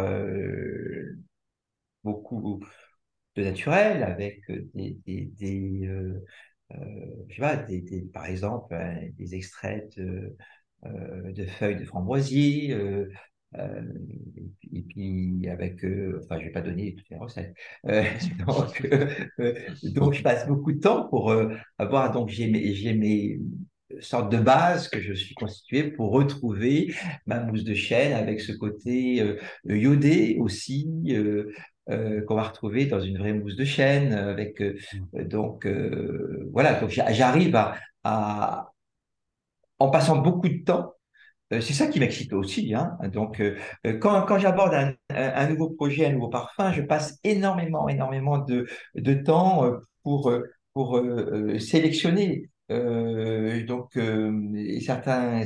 beaucoup de naturel, avec des, des euh, je sais pas, des, par exemple, euh, des extraits de, euh, de feuilles de framboisier, et, puis avec, enfin, je vais pas donner toutes les recettes. donc, donc, je passe beaucoup de temps pour avoir, donc j'ai mes, j'ai mes sortes de bases que je suis constitué pour retrouver ma mousse de chêne avec ce côté iodé aussi, euh, qu'on va retrouver dans une vraie mousse de chêne. Euh, avec euh, mmh. donc voilà, donc j'arrive à, en passant beaucoup de temps. c'est ça qui m'excite aussi. Hein. Donc, quand, quand j'aborde un, un, nouveau projet, un nouveau parfum, je passe énormément, énormément de, de temps pour, pour sélectionner donc certains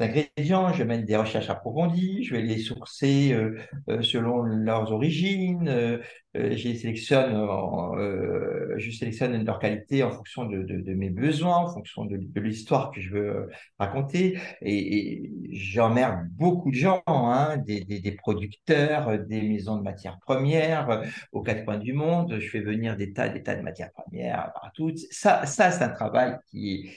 ingrédients, je mène des recherches approfondies, je vais les sourcer euh, euh, selon leurs origines, euh, je sélectionne, je sélectionne leur qualité en fonction de, de, mes besoins, en fonction de, l'histoire que je veux raconter, et, et j'emmerde beaucoup de gens, hein, des, des, des, producteurs, des maisons de matières premières aux quatre coins du monde, je fais venir des tas, des tas de matières premières partout. Ça, ça c'est un travail qui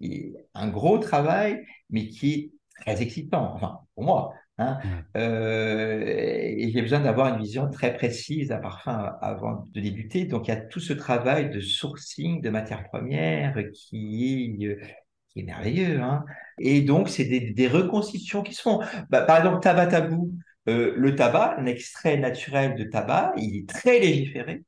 est un gros travail, mais qui est très excitant, enfin, pour moi. Hein. Euh, et j'ai besoin d'avoir une vision très précise d'un parfum avant de débuter. Donc, il y a tout ce travail de sourcing de matières premières qui est, qui est merveilleux. Hein. Et donc, c'est des, reconstitutions qui se font. Bah, par exemple, tabac tabou. Euh, le tabac, un extrait naturel de tabac, il est très légiféré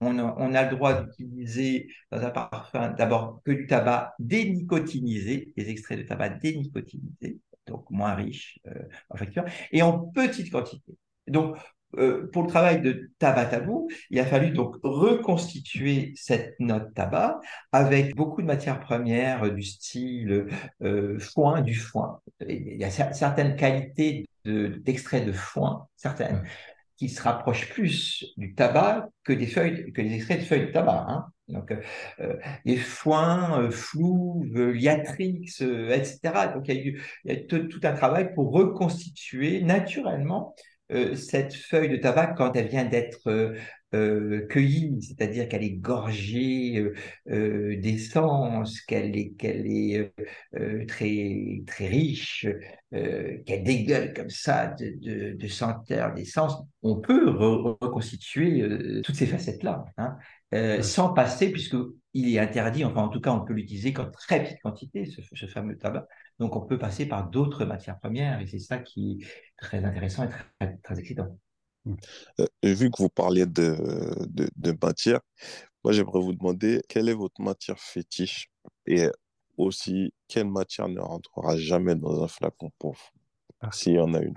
on a, le droit d'utiliser dans un parfum d'abord que du tabac dénicotinisé, des extraits de tabac dénicotinisés, donc moins riches euh, en facture, et en petite quantité. Donc, euh, pour le travail de tabac tabou, il a fallu donc reconstituer cette note tabac avec beaucoup de matières premières du style euh, foin, du foin. Il y a certaines qualités d'extraits de, foin, certaines, qui se rapproche plus du tabac que des feuilles, que des extraits de feuilles de tabac. Hein. Donc, euh, les foins, euh, flou, liatrix, euh, etc. Donc, il y a, eu, y a tout, un travail pour reconstituer naturellement euh, cette feuille de tabac quand elle vient d'être euh, cueillie, c'est-à-dire qu'elle est gorgée euh, euh, d'essence, qu'elle est, qu'elle est très, très riche, qu'elle dégueule comme ça de, de, de senteur d'essence, on peut reconstituer toutes ces facettes-là, hein, sans passer, puisque il est interdit, enfin en tout cas on peut l'utiliser qu'en très petite quantité, ce, ce, fameux tabac. Donc on peut passer par d'autres matières premières et c'est ça qui est très intéressant et très, très excitant. Euh, vu que vous parliez de, de, de matière, moi j'aimerais vous demander quelle est votre matière fétiche et aussi quelle matière ne rentrera jamais dans un flacon pauvre, ah. s'il y en a une?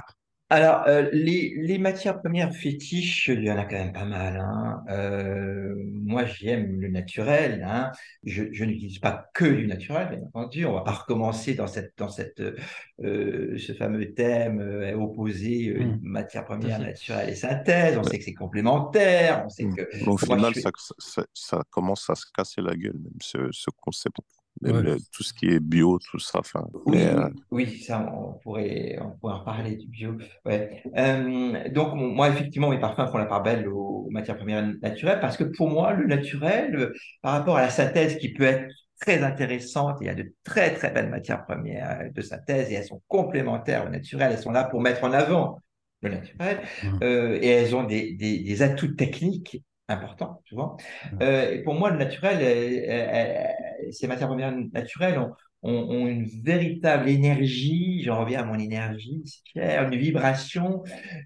Alors, euh, les, les, matières premières fétiches, il y en a quand même pas mal. Hein. Euh, moi, j'aime le naturel. Hein. Je, je n'utilise pas que du naturel, bien entendu. On va pas recommencer dans cette, dans cette, euh, ce fameux thème euh, opposé euh, mmh. matière première naturelle et synthèse. On sait que c'est complémentaire. On sait mmh. que. Au final, ça, ça, ça, commence à se casser la gueule, même ce, ce concept tout ce qui est bio, tout ça. Oui, euh, oui, ça, on pourrait, on pourrait en parler du bio. Ouais. Euh, donc, moi, effectivement, mes parfums font la part belle aux, matières premières naturelles parce que pour moi, le naturel, euh, par rapport à la synthèse qui peut être très intéressante, il y a de très, très belles matières premières de synthèse et elles sont complémentaires au naturel. Elles sont là pour mettre en avant le naturel mmh. et elles ont des, des, des atouts techniques important, souvent. Euh, et pour moi, le naturel, ces matières premières naturelles ont, ont, une véritable énergie, j'en reviens à mon énergie, une vibration,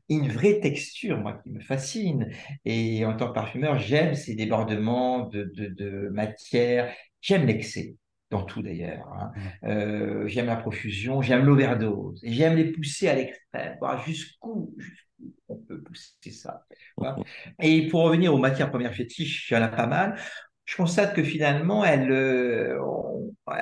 une vraie texture, moi, qui me fascine. Et en tant que parfumeur, j'aime ces débordements de, de, de matière, j'aime l'excès dans tout d'ailleurs. Hein. Euh, j'aime la profusion, j'aime l'overdose, j'aime les pousser à l'extrême, voir jusqu'où, on peut pousser ça. Et pour revenir aux matières premières fétiches, il y en a pas mal. Je constate que finalement, elle, euh,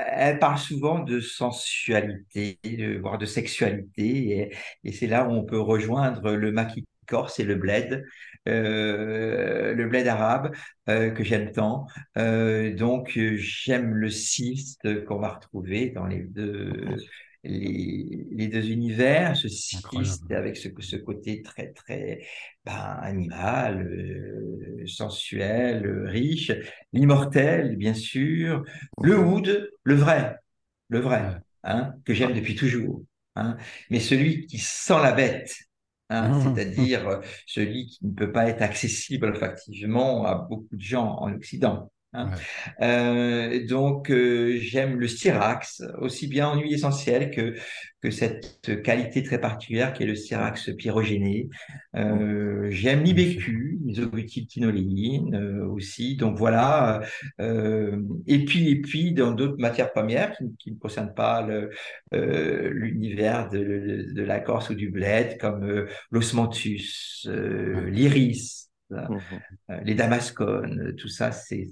elle parle souvent de sensualité, voire de sexualité, et, c'est là où on peut rejoindre le maquis corse et le bled, euh, le bled arabe euh, que j'aime tant. donc j'aime le cyste qu'on va retrouver dans les deux les, deux univers, ce cyste avec ce, ce, côté très, très ben, animal, euh, sensuel, riche, l'immortel, bien sûr, le wood, le vrai, le vrai, hein, que j'aime depuis toujours, hein, mais celui qui sent la bête, Hein, c'est-à-dire celui qui ne peut pas être accessible olfactivement à beaucoup de gens en Occident. Hein. Euh, donc, euh, j'aime le styrax, aussi bien en huile essentielle que, que cette qualité très particulière qui est le styrax pyrogéné. Euh, j'aime l'ibécu, l'isobutyltinoléine euh, aussi. Donc voilà. Et puis, et puis dans d'autres matières premières qui, qui ne concernent pas l'univers de, de, la Corse ou du bled, comme l'osmanthus, l'iris. Mmh euh, les damascones, tout ça, c'est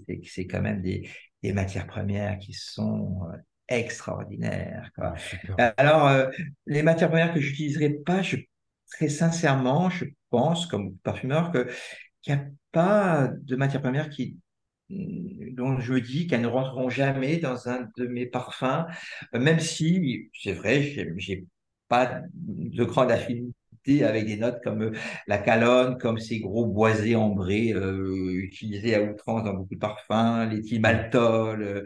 quand même des, matières premières qui sont euh, extraordinaire. Alors, les matières premières que j'utiliserai pas, je, très sincèrement, je pense, comme parfumeur, qu'il n'y a pas de matières premières qui dont je me dis qu'elles ne rentreront jamais dans un de mes parfums, même si, c'est vrai, j'ai pas de grande affinité avec des notes comme euh, la calonne, comme ces gros boisés ambrés euh, utilisés à outrance dans beaucoup de parfums, l'éthylmaltol, euh,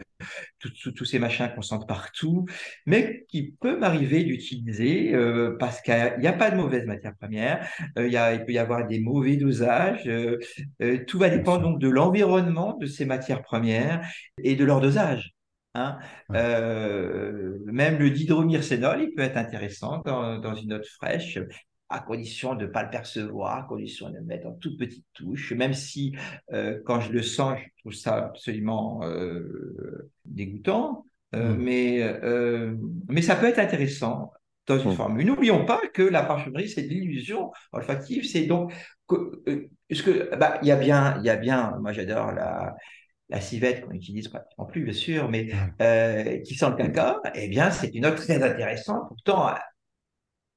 tous ces machins qu'on sent partout, mais qui peut m'arriver d'utiliser euh, parce qu'il n'y a, pas de mauvaise matière première, il, y a, il peut y avoir des mauvais dosages, tout va dépendre donc de l'environnement de ces matières premières et de leur dosage. Hein. même le dihydromyrcénol, il peut être intéressant dans, dans une note fraîche à condition de ne pas le percevoir, à condition de le mettre en toute petite touche, même si euh, quand je le sens, je trouve ça absolument euh, dégoûtant, euh, mm. mais, mais ça peut être intéressant dans une mm. forme. N'oublions pas que la parfumerie, c'est de l'illusion olfactive, c'est donc... que, bah, il y a bien, il y a bien, moi j'adore la, la civette qu'on utilise pratiquement plus, bien sûr, mais qui sent le caca, eh bien, c'est une autre très intéressante. Pourtant,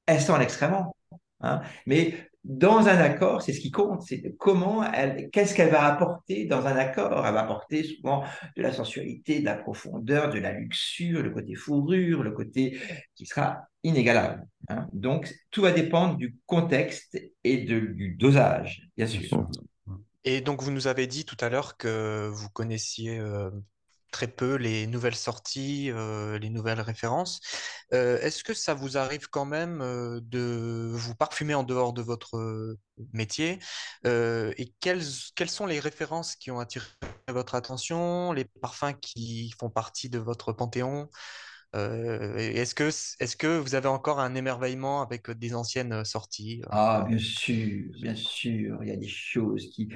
elle sent l'excrément. Hein. Mais dans un accord, c'est ce qui compte, c'est comment elle, qu'est-ce qu'elle va apporter dans un accord. Elle va apporter souvent de la sensualité, de la profondeur, de la luxure, le côté fourrure, le côté qui sera inégalable. Hein. Donc, tout va dépendre du contexte et de, du dosage, bien sûr. Et donc, vous nous avez dit tout à l'heure que vous connaissiez euh, très peu les nouvelles sorties, euh, les nouvelles références. Euh, est-ce que ça vous arrive quand même euh, de vous parfumer en dehors de votre métier Et quelles, quelles sont les références qui ont attiré votre attention, les parfums qui font partie de votre panthéon Est-ce que, est que vous avez encore un émerveillement avec des anciennes sorties Ah, bien sûr, bien sûr, il y a des choses qui...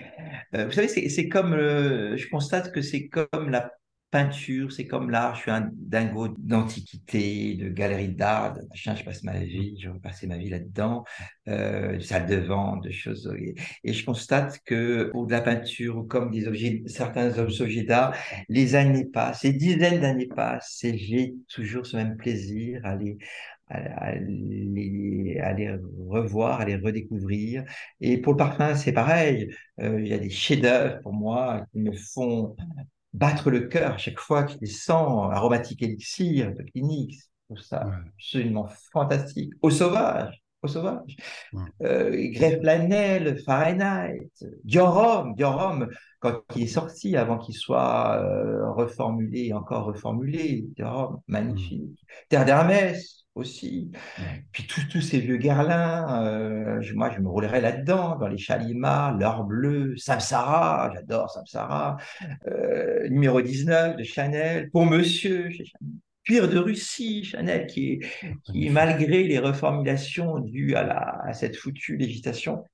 vous savez, c'est comme, je constate que c'est comme la peinture, c'est comme l'art. Je suis un dingo d'antiquité, de galerie d'art, de. Je passe ma vie, je passer ma vie là-dedans, euh, salle de vente, de choses. Et, je constate que pour de la peinture, comme des objets, certains objets d'art, les années passent, les dizaines d'années passent, et j'ai toujours ce même plaisir à les, à, revoir, à les redécouvrir. Et pour le parfum, c'est pareil. Euh, il y a des chefs-d'œuvre pour moi qui me font battre le cœur à chaque fois qu'il sent aromatique élixir de clinique. tout ça absolument fantastique. Au sauvage, au sauvage. Ouais. Euh, Greffe Planel, Fahrenheit, Diorum, Diorum, quand il est sorti, avant qu'il soit euh, reformulé, encore reformulé, Diorum, magnifique. Terre d'Hermès, aussi. Puis tous ces vieux Guerlain, euh, moi je me roulerais là-dedans, dans les Chalimats, l'or bleu, Samsara, j'adore Samsara, euh, numéro 19 de Chanel, pour monsieur chez Chanel. Cuir de Russie, Chanel, qui, qui malgré les reformulations dues à, la, à cette foutue législation,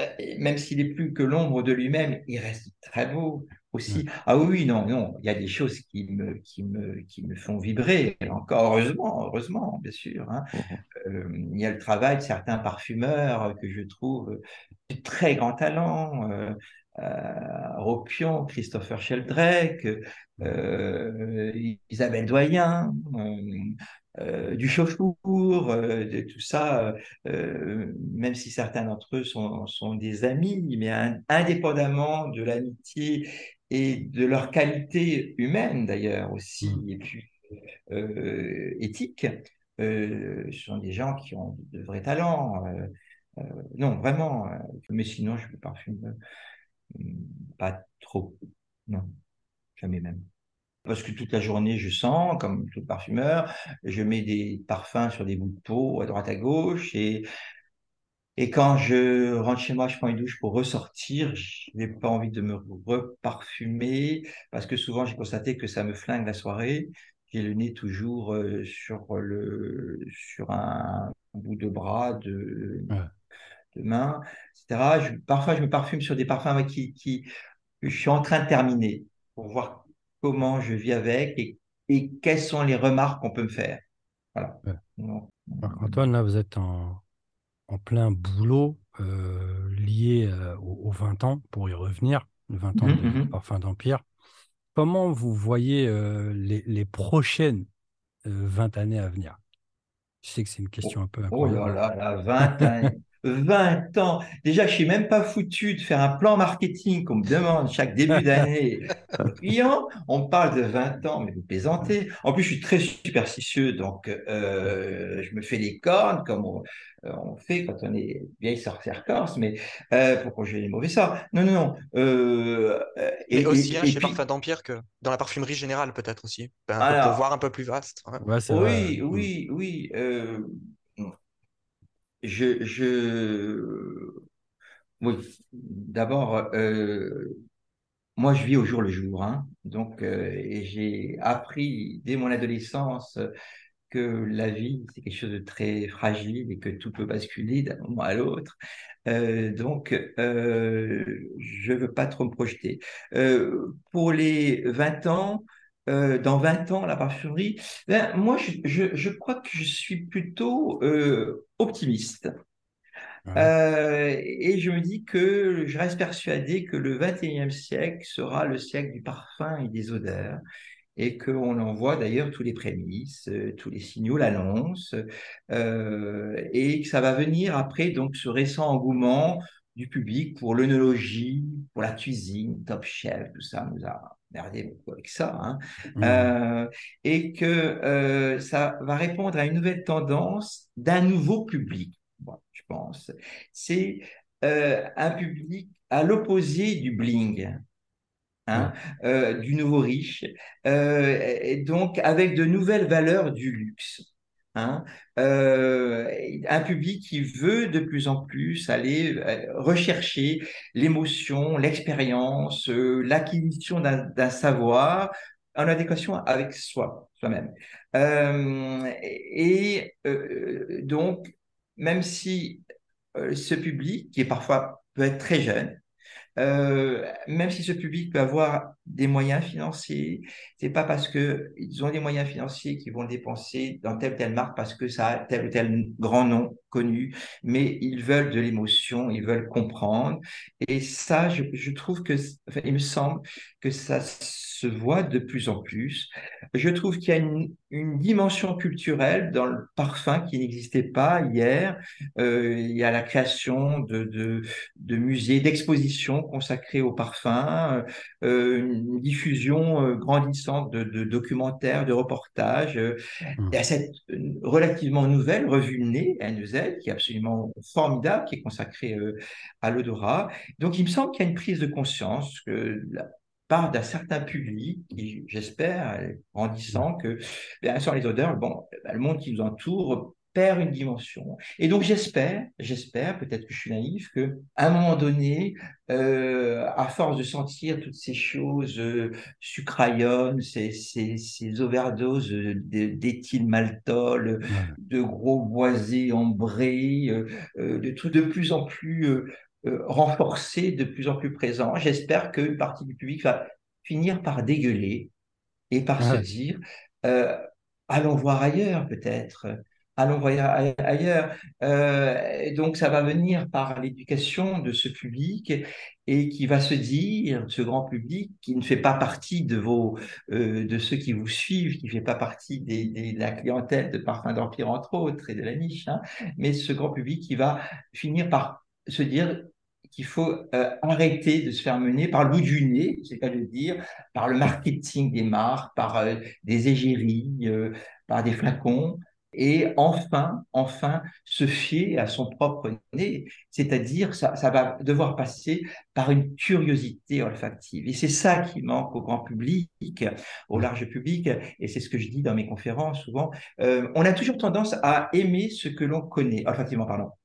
euh, même s'il est plus que l'ombre de lui-même, il reste très beau aussi. Ah oui, non, non, il y a des choses qui me, qui me, qui me font vibrer, encore heureusement, heureusement, bien sûr. Hein. Mmh euh, il y a le travail de certains parfumeurs que je trouve de très grand talent. Euh, euh, Ropion, Christopher Sheldrake, euh, Isabelle Doyen, euh, du chauffour, de tout ça, même si certains d'entre eux sont, sont, des amis, mais indépendamment de l'amitié et de leur qualité humaine d'ailleurs aussi, mmh. et puis euh, éthique. Euh, ce sont des gens qui ont de vrais talents. Euh, non, vraiment. mais sinon, je ne parfume pas trop. Non, jamais même. Parce que toute la journée, je sens, comme tout parfumeur, je mets des parfums sur des bouts de peau à droite à gauche et et quand je rentre chez moi, je prends une douche pour ressortir. Je n'ai pas envie de me reparfumer parce que souvent j'ai constaté que ça me flingue la soirée. J'ai le nez toujours euh, sur, le, sur un bout de bras, de, de main, etc. parfois, je me parfume sur des parfums qui, qui, je suis en train de terminer pour voir comment je vis avec et, et quelles sont les remarques qu'on peut me faire. Voilà. Antoine, là, vous êtes en, en plein boulot euh, lié euh, aux, 20 ans, pour y revenir, le 20 ans mmh de mmh Parfum d'Empire. Comment vous voyez euh, les, prochaines 20 années à venir? Je sais que c'est une question un peu incroyable. Oh là là, 20 années. 20 ans. Déjà, je suis même pas foutu de faire un plan marketing qu'on me demande chaque début d'année. client, on parle de 20 ans, mais vous plaisantez. En plus, je suis très superstitieux, donc euh, je me fais les cornes comme on, euh, fait quand on est vieille sorcière corse, mais euh, pourquoi j'ai les mauvais ça Non, non, non. Euh, et, aussi hein, chez Parfum d'Empire que dans la parfumerie générale, peut-être aussi. Ben, pour voir un peu plus vaste. oui, oui, oui, je, je... Oui, d'abord, euh, moi, je vis au jour le jour. Hein, donc, euh, j'ai appris dès mon adolescence que la vie, c'est quelque chose de très fragile et que tout peut basculer d'un moment à l'autre. Euh, donc, euh, je veux pas trop me projeter. Euh, pour les 20 ans, euh, dans 20 ans, la parfumerie, ben, moi, je, je, crois que je suis plutôt euh, optimiste. Euh, et je me dis que je reste persuadé que le 21e siècle sera le siècle du parfum et des odeurs et qu'on en voit d'ailleurs tous les prémices, tous les signaux l'annoncent, et que ça va venir après donc ce récent engouement du public pour l'œnologie, pour la cuisine, Top Chef, tout ça nous a merdé beaucoup avec ça, hein. mmh. euh, et que euh, ça va répondre à une nouvelle tendance d'un nouveau public, je pense. C'est euh, un public à l'opposé du bling. Hein, du nouveau riche, et donc avec de nouvelles valeurs du luxe. Hein, euh, un public qui veut de plus en plus aller euh, rechercher l'émotion, l'expérience, euh, l'acquisition d'un savoir en adéquation avec soi, soi-même. et donc, même si ce public, qui est parfois peut être très jeune, même si ce public peut avoir des moyens financiers, c'est pas parce que ils ont des moyens financiers qu'ils vont dépenser dans telle ou telle marque parce que ça a tel ou tel grand nom connu, mais ils veulent de l'émotion, ils veulent comprendre. Et ça, je, trouve que, il me semble que ça se voit de plus en plus. Je trouve qu'il y a une, dimension culturelle dans le parfum qui n'existait pas hier. Euh, il y a la création de, musées, d'expositions consacrées au parfum, euh, diffusion euh, grandissante de, de, documentaires, de reportages. Mmh. Il y a cette relativement nouvelle revue Nez, NEZ, qui est absolument formidable, qui est consacrée à l'odorat. Donc il me semble qu'il y a une prise de conscience que la, part d'un certain public qui, j'espère, grandissant, que bien sûr les odeurs, bon, le monde qui nous entoure perd une dimension. Et donc j'espère, j'espère, peut-être que je suis naïf, que à un moment donné, euh, à force de sentir toutes ces choses euh, ces, ces, ces overdoses d'éthylmaltol, de gros boisés ambrés, euh, euh, de trucs de plus en plus euh, euh, renforcé, de plus en plus présent. J'espère qu'une partie du public va finir par dégueuler et par se dire allons voir ailleurs peut-être. Allons voir ailleurs. Euh, donc ça va venir par l'éducation de ce public et qui va se dire, ce grand public qui ne fait pas partie de vos, de ceux qui vous suivent, qui ne fait pas partie de la clientèle de Parfum d'Empire entre autres et de la niche, hein, mais ce grand public qui va finir par se dire qu'il faut euh, arrêter de se faire mener par le du nez, c'est de dire, par le marketing des marques, par euh, des égéries, euh, par des flacons, et enfin, enfin, se fier à son propre nez, c'est-à-dire ça, ça va devoir passer par une curiosité olfactive. Et c'est ça qui manque au grand public, au large public, et c'est ce que je dis dans mes conférences souvent. on a toujours tendance à aimer ce que l'on connaît, olfactivement parlant.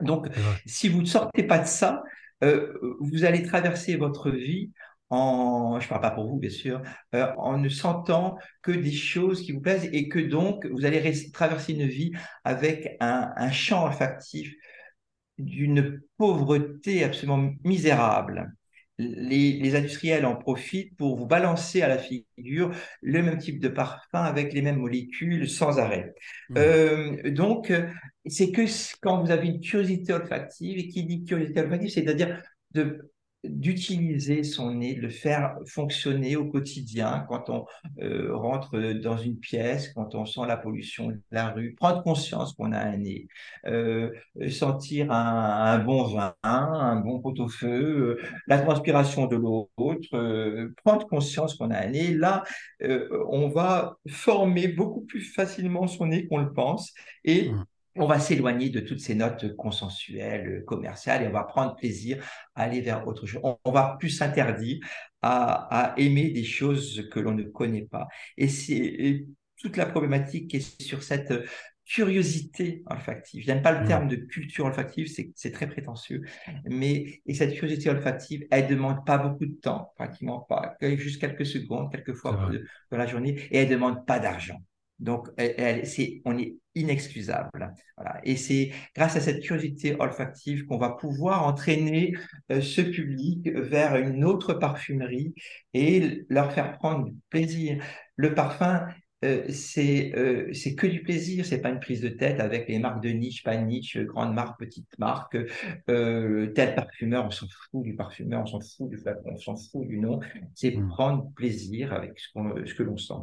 Donc, si vous ne sortez pas de ça, euh, vous allez traverser votre vie en, je ne parle pas pour vous bien sûr, euh, en ne sentant que des choses qui vous plaisent et que donc vous allez traverser une vie avec un, un champ olfactif d'une pauvreté absolument misérable les, industriels en profitent pour vous balancer à la figure le même type de parfum avec les mêmes molécules sans arrêt. Mmh. Euh, donc, c'est que quand vous avez une curiosité olfactive, et qui dit curiosité olfactive, c'est-à-dire de d'utiliser son nez, de le faire fonctionner au quotidien quand on euh, rentre dans une pièce, quand on sent la pollution de la rue, prendre conscience qu'on a un nez, euh, sentir un, bon vin, un bon pot-au-feu, euh, la transpiration de l'autre, prendre conscience qu'on a un nez. Là, on va former beaucoup plus facilement son nez qu'on le pense et mmh on va s'éloigner de toutes ces notes consensuelles, commerciales, et on va prendre plaisir à aller vers autre chose. On, va plus s'interdire à, aimer des choses que l'on ne connaît pas. Et c'est toute la problématique est sur cette curiosité olfactive. Je n'aime pas le mmh. terme de culture olfactive, c'est très prétentieux. Mais et cette curiosité olfactive, elle ne demande pas beaucoup de temps, pratiquement pas, juste quelques secondes, quelques fois dans la journée, et elle ne demande pas d'argent. Donc, elle, on est inexcusable. Et c'est grâce à cette curiosité olfactive qu'on va pouvoir entraîner euh, ce public vers une autre parfumerie et leur faire prendre du plaisir. Le parfum, euh, euh, c'est que du plaisir, c'est pas une prise de tête avec les marques de niche, pas niche, grande marque, petite marque, tel parfumeur, on s'en fout du parfumeur, on s'en fout du flacon, on s'en fout du nom. C'est mmh. prendre plaisir avec ce, ce que l'on sent.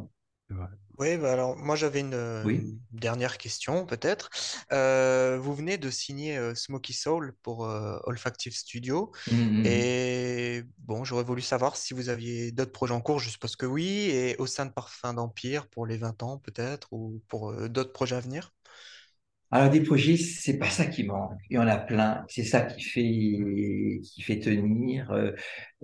Oui, bah alors moi j'avais une, dernière question peut-être. Euh, vous venez de signer euh, Smoky Soul pour euh, Olfactive Studio mmh, mmh, mmh. et bon, j'aurais voulu savoir si vous aviez d'autres projets en cours, juste parce que oui, et au sein de Parfum d'Empire pour les 20 ans peut-être, ou pour d'autres projets à venir? Alors des projets, c'est pas ça qui manque. Il y en a plein. C'est ça qui fait qui fait tenir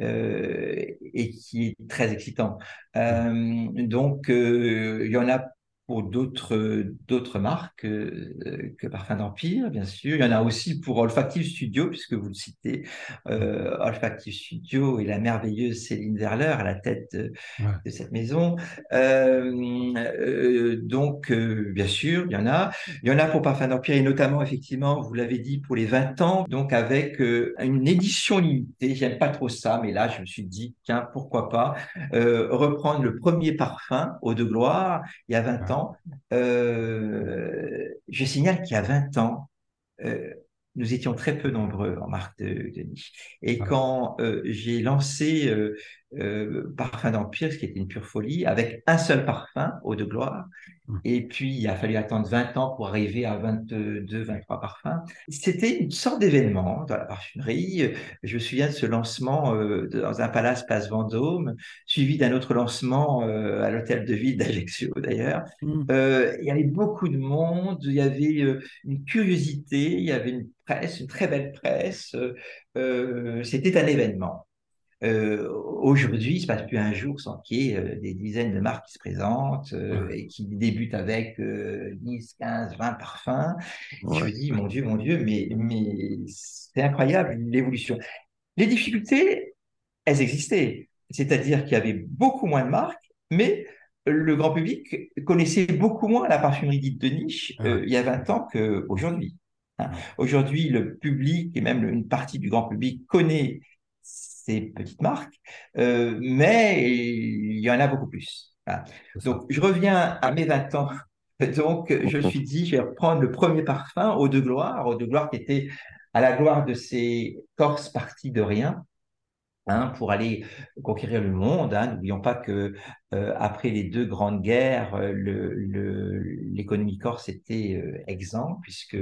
euh, et qui est très excitant. Euh, donc euh, il y en a pour d'autres d'autres marques euh, que Parfum d'Empire, bien sûr. Il y en a aussi pour Olfactive Studio, puisque vous le citez. Euh, Olfactive Studio et la merveilleuse Céline Verler à la tête de, cette maison. Euh, donc, bien sûr, il y en a. Il y en a pour Parfum d'Empire et notamment, effectivement, vous l'avez dit, pour les 20 ans, donc avec une édition limitée. J'aime pas trop ça, mais là, je me suis dit, tiens, pourquoi pas reprendre le premier parfum, Eau de gloire, il y a 20 ans euh, je signale qu'il y a 20 ans, euh, nous étions très peu nombreux en marque de, niche. Et quand euh, j'ai lancé Parfum d'Empire, ce qui était une pure folie, avec un seul parfum, Eau de gloire, Mmh. Et puis, il a fallu attendre 20 ans pour arriver à 22, 23 parfums. C'était une sorte d'événement dans la parfumerie. Je me souviens de ce lancement euh, dans un palace Place Vendôme, suivi d'un autre lancement euh, à l'hôtel de ville d'Ajaccio d'ailleurs. Mmh. Euh, il y avait beaucoup de monde, il y avait une curiosité, il y avait une presse, une très belle presse. C'était un événement. Euh, Aujourd'hui, il se passe plus un jour sans qu'il y ait euh, des dizaines de marques qui se présentent euh, et qui débutent avec 10, 15, 20 parfums. Je me dis, mon Dieu, mon Dieu, mais, mais c'est incroyable l'évolution. Les difficultés, elles existaient. C'est-à-dire qu'il y avait beaucoup moins de marques, mais le grand public connaissait beaucoup moins la parfumerie dite de niche il y a 20 ans qu'aujourd'hui. Hein. Aujourd'hui, le public et même une partie du grand public connaît ces petites marques, euh, mais il y en a beaucoup plus. Donc, je reviens à mes 20 ans. Donc, je me suis dit, je vais reprendre le premier parfum, Eau de gloire, Eau de gloire qui était à la gloire de ces Corses partis de rien. Hein, pour aller conquérir le monde. Hein. N'oublions pas que euh, après les deux grandes guerres, l'économie le, corse était euh, exempte puisque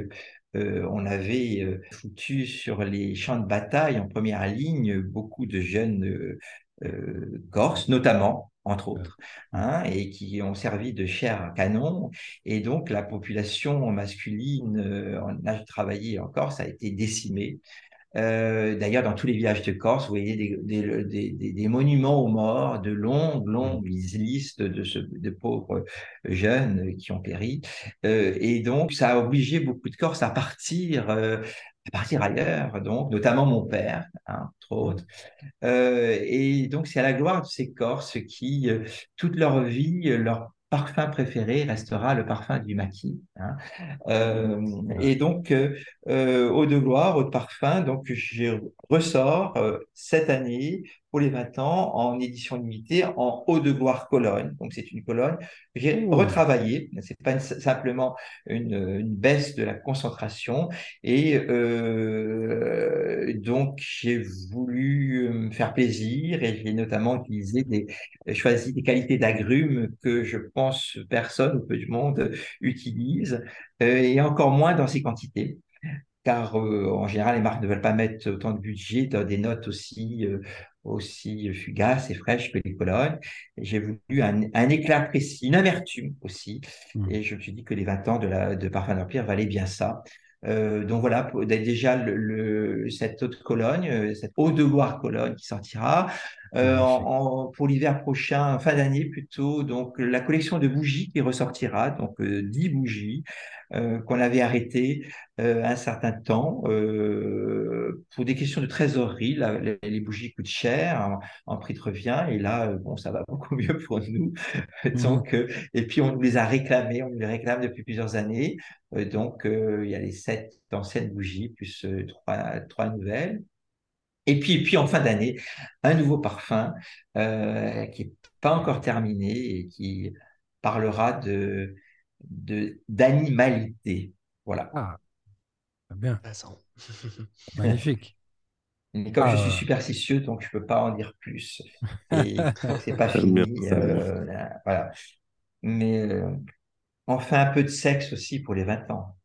euh, on avait euh, foutu sur les champs de bataille en première ligne beaucoup de jeunes euh, Corses, notamment, entre autres, hein, et qui ont servi de chair à canon. Et donc, la population masculine en âge de travailler en Corse a été décimée. Euh, d'ailleurs, dans tous les villages de Corse, vous voyez des, monuments aux morts, de longues, longues listes de, de pauvres jeunes qui ont péri. Euh, et donc, ça a obligé beaucoup de Corses à partir, euh, à partir ailleurs, donc, notamment mon père, hein, entre autres. et donc, c'est à la gloire de ces Corses qui, toute leur vie, leur parfum préféré restera le parfum du maquis. Hein. Euh, et donc, euh, euh, eau de gloire, eau de parfum, donc je ressors cette année pour les 20 ans en édition limitée en eau de gloire Cologne. Donc, c'est une Cologne que j'ai retravaillée. C'est pas simplement une, baisse de la concentration. Et donc, j'ai voulu me faire plaisir et j'ai notamment utilisé des, choisi des qualités d'agrumes que je pense personne ou peu de monde utilise, euh, et encore moins dans ces quantités car euh, en général, les marques ne veulent pas mettre autant de budget dans des notes aussi, euh, aussi fugaces et fraîches que les colonnes. J'ai voulu un, éclat précis, une amertume aussi, mmh. et je me suis dit que les 20 ans de, la, de Parfum d'Empire valaient bien ça. donc voilà, déjà le, cette eau de Cologne, cette eau de Loire Cologne qui sortira. Euh, en, pour l'hiver prochain, fin d'année plutôt, donc la collection de bougies qui ressortira, donc euh, 10 bougies euh, qu'on avait arrêtées euh, un certain temps euh, pour des questions de trésorerie. les, bougies coûtent cher en, prix de revient et là, bon, ça va beaucoup mieux pour nous. Mmh. donc, et puis on nous les a réclamées, on nous les réclame depuis plusieurs années. donc, il y a les sept anciennes bougies plus trois, trois nouvelles. Et puis, puis en fin d'année, un nouveau parfum euh, qui n'est pas encore terminé et qui parlera de d'animalité. voilà. Ah, bien. Magnifique. Mais comme je suis ah. superstitieux, donc je ne peux pas en dire plus. Et c'est pas fini. Euh, voilà. Mais euh, on fait un peu de sexe aussi pour les 20 ans.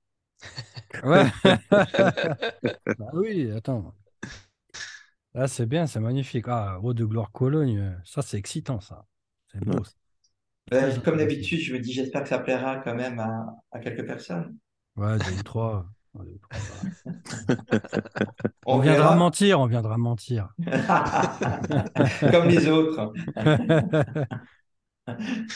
Ouais. bah oui, attends. Ah, c'est bien, c'est magnifique. Ah, Eau de Gloire Cologne, euh, ça c'est excitant, ça. C'est beau. Ben, comme d'habitude, je me dis, j'espère que ça plaira quand même à, quelques personnes. Ouais, deux ou trois. on, viendra mentir, on viendra mentir. Comme les autres.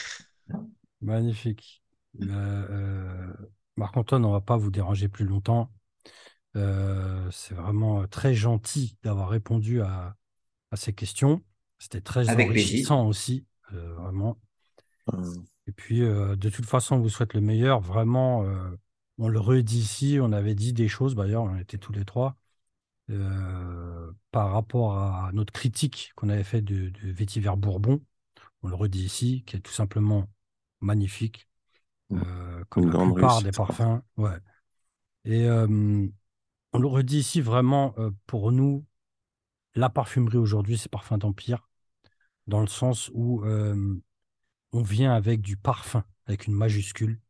Magnifique. Euh, euh, Marc-Antoine, on va pas vous déranger plus longtemps. Euh, c'est vraiment très gentil d'avoir répondu à, ces questions. C'était très enrichissant aussi, euh, vraiment. Mmh. Et puis, euh, de toute façon, on vous souhaite le meilleur. Vraiment, on le redit ici. On avait dit des choses, d'ailleurs, on était tous les trois, par rapport à notre critique qu'on avait fait de, de, Vétiver Bourbon. On le redit ici, qui est tout simplement magnifique, mmh. comme la plupart des parfums. Ouais. Et on le redit ici vraiment euh, pour nous, la parfumerie aujourd'hui, c'est Parfum d'Empire, dans le sens où euh, on vient avec du parfum, avec une majuscule.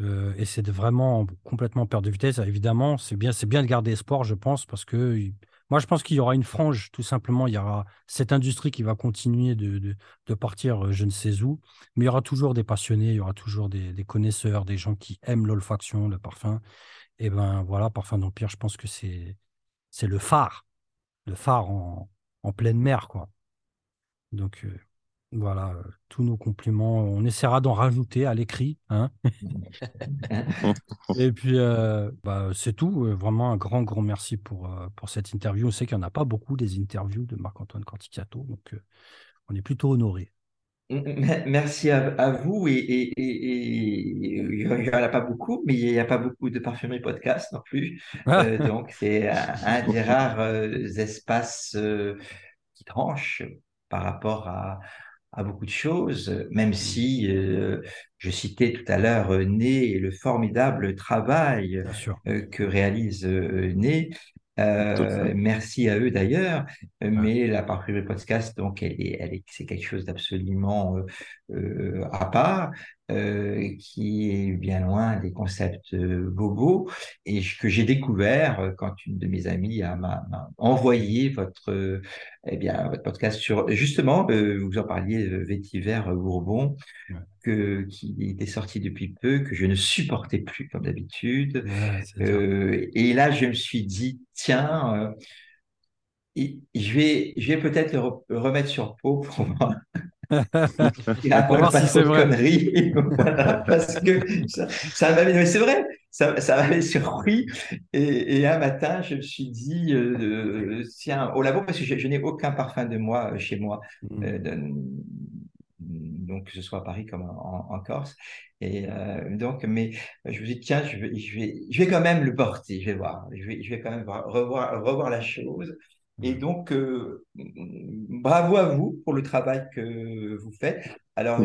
Euh, et c'est vraiment complètement perte de vitesse. Évidemment, c'est bien, de garder espoir, je pense, parce que moi, je pense qu'il y aura une frange, tout simplement. Il y aura cette industrie qui va continuer de, partir je ne sais où, mais il y aura toujours des passionnés, il y aura toujours des connaisseurs, des gens qui aiment l'olfaction, le parfum. Et ben voilà, Parfum d'Empire, je pense que c'est c'est le phare, le phare en, en pleine mer, quoi. Donc euh, voilà, euh, tous nos compliments. On essaiera d'en rajouter à l'écrit. Hein et puis, euh, bah, c'est tout. Vraiment un grand, grand merci pour, pour cette interview. On sait qu'il n'y en a pas beaucoup des interviews de Marc-Antoine Corticato, donc on est plutôt honoré. Merci à, vous. Et, il n'y en a pas beaucoup, mais il n'y a pas beaucoup de parfumerie podcast non plus. Ah. Euh, donc, c'est un, des rares euh, espaces euh, qui tranchent par rapport à, beaucoup de choses, même si je citais tout à l'heure Né et le formidable travail que réalise Né. Euh, merci à eux d'ailleurs, mais la parfumerie podcast, donc, elle est, elle est, c'est quelque chose d'absolument euh, euh à part, euh, qui est bien loin des concepts euh, bobos et que j'ai découvert quand une de mes amies a m'a, envoyé votre, eh bien, votre podcast sur, justement, vous en parliez, Vétiver Bourbon, que, qui était sorti depuis peu, que je ne supportais plus comme d'habitude. et là, je me suis dit, tiens, je vais, je vais peut-être le, remettre sur peau pour moi. Il a voir si c'est vrai. Conneries, parce que ça, ça mais c'est vrai, ça, ça m'avait surpris. Et, et, un matin, je me suis dit, euh, tiens, au labo, parce que je, n'ai aucun parfum de moi euh, chez moi, mmh. euh, donc que ce soit à Paris comme en, Corse. Et donc, mais je vous dis, tiens, je vais, je, vais, je vais quand même le porter, je vais voir, je vais, je vais quand même revoir, revoir la chose. Et donc, bravo à vous pour le travail que vous faites. Alors,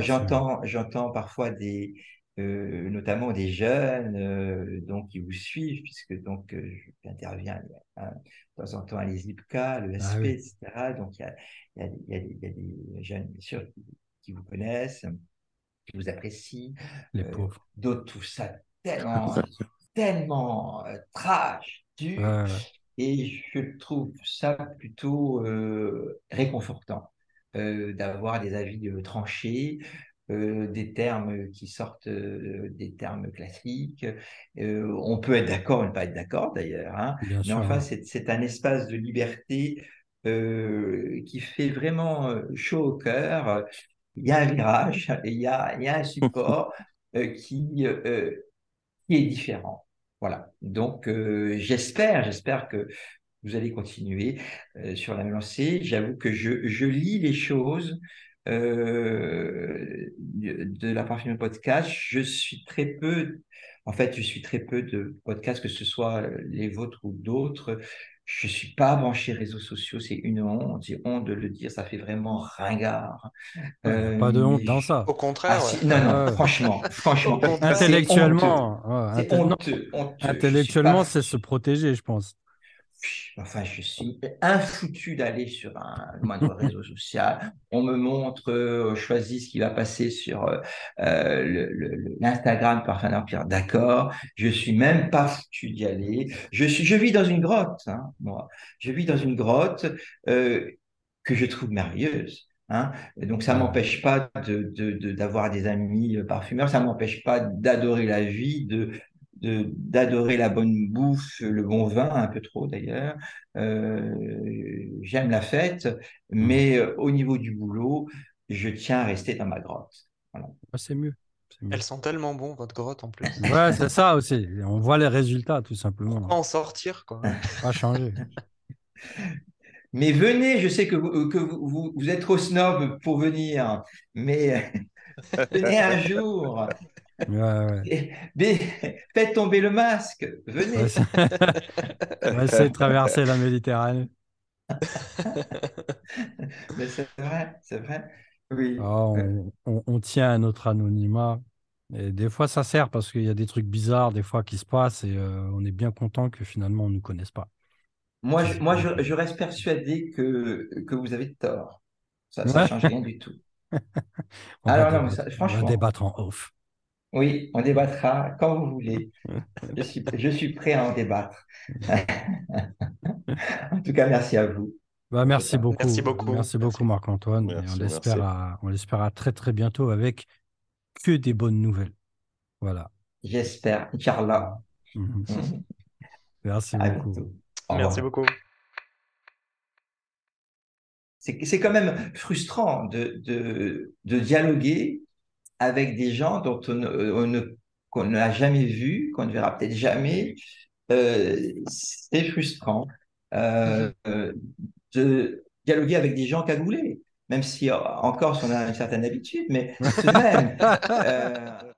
j'entends, j'entends parfois des, euh, notamment des jeunes euh, donc qui vous suivent puisque donc euh, j'interviens hein, de temps en temps à l'ISIPCA, le SP, ah etc. Donc il y a, y, y, des, y a, des jeunes bien sûr qui, vous connaissent, qui vous apprécient. Les pauvres. D'autres trouvent ça tellement tellement trash, dur. Et je trouve ça plutôt réconfortant. d'avoir des avis tranchés, euh, des termes qui sortent euh, des termes classiques. Euh, on peut être d'accord ou ne pas être d'accord d'ailleurs, hein. mais enfin c'est un espace de liberté qui fait vraiment chaud au cœur. Il y a un virage, il y a, il y a un support qui, qui est différent. Voilà. Donc j'espère, j'espère que vous allez continuer sur la lancée. J'avoue que je, lis les choses euh, de la parfumerie podcast, je suis très peu, en fait, je suis très peu de podcasts, que ce soit les vôtres ou d'autres. Je suis pas branché réseaux sociaux, c'est une honte, c'est honte de le dire, ça fait vraiment ringard. Euh, pas de honte dans ça. Au contraire. Ah, non, non, franchement, franchement. Intellectuellement, intellectuellement, c'est se protéger, je pense. Enfin, je suis infoutu d'aller sur un moindre réseau social. On me montre, euh, choisit ce qui va passer sur euh, euh l'Instagram Parfum d'Empire. D'accord. Je suis même pas foutu d'y aller. Je suis, je vis dans une grotte, hein, moi. Je vis dans une grotte euh, que je trouve merveilleuse. Hein. Donc ça m'empêche pas d'avoir de, de, des amis parfumeurs, ça m'empêche pas d'adorer la vie, de, d'adorer la bonne bouffe, le bon vin, un peu trop d'ailleurs. Euh, j'aime la fête, mais euh, au niveau du boulot, je tiens à rester dans ma grotte. Voilà. Ah, c'est mieux. Elles sont tellement bons, votre grotte en plus. Ouais, c'est ça aussi. On voit les résultats, tout simplement. en sortir, quoi? Pas changer. Mais venez, je sais que vous, que vous, vous êtes trop snob pour venir, mais venez un jour. Faites tomber le masque, venez. On va essayer de traverser la Méditerranée. Mais c'est vrai, c'est vrai. Oui. Ah, on, tient à notre anonymat. Et des fois, ça sert parce qu'il y a des trucs bizarres, des fois, qui se passent et euh, on est bien content que finalement, on ne nous connaisse pas. Moi, je, moi je, reste persuadé que, que vous avez tort. Ça ne change rien du tout. Alors, non, franchement. On va débattre en off. Oui, on débattra quand vous voulez. Je suis, je suis prêt à en débattre. en tout cas, merci à vous. Bah, merci beaucoup. Merci beaucoup. Merci beaucoup, Marc-Antoine. on l'espère à, on l'espère très, très bientôt avec que des bonnes nouvelles. Voilà. J'espère. Inch'Allah. Merci beaucoup. Merci beaucoup. C'est quand même frustrant de, de, de dialoguer avec des gens dont on, qu'on n'a jamais vu, qu'on ne verra peut-être jamais, euh, c'est frustrant euh, de dialoguer avec des gens cagoulés, même si en Corse on a une certaine habitude, mais tout de même. Euh,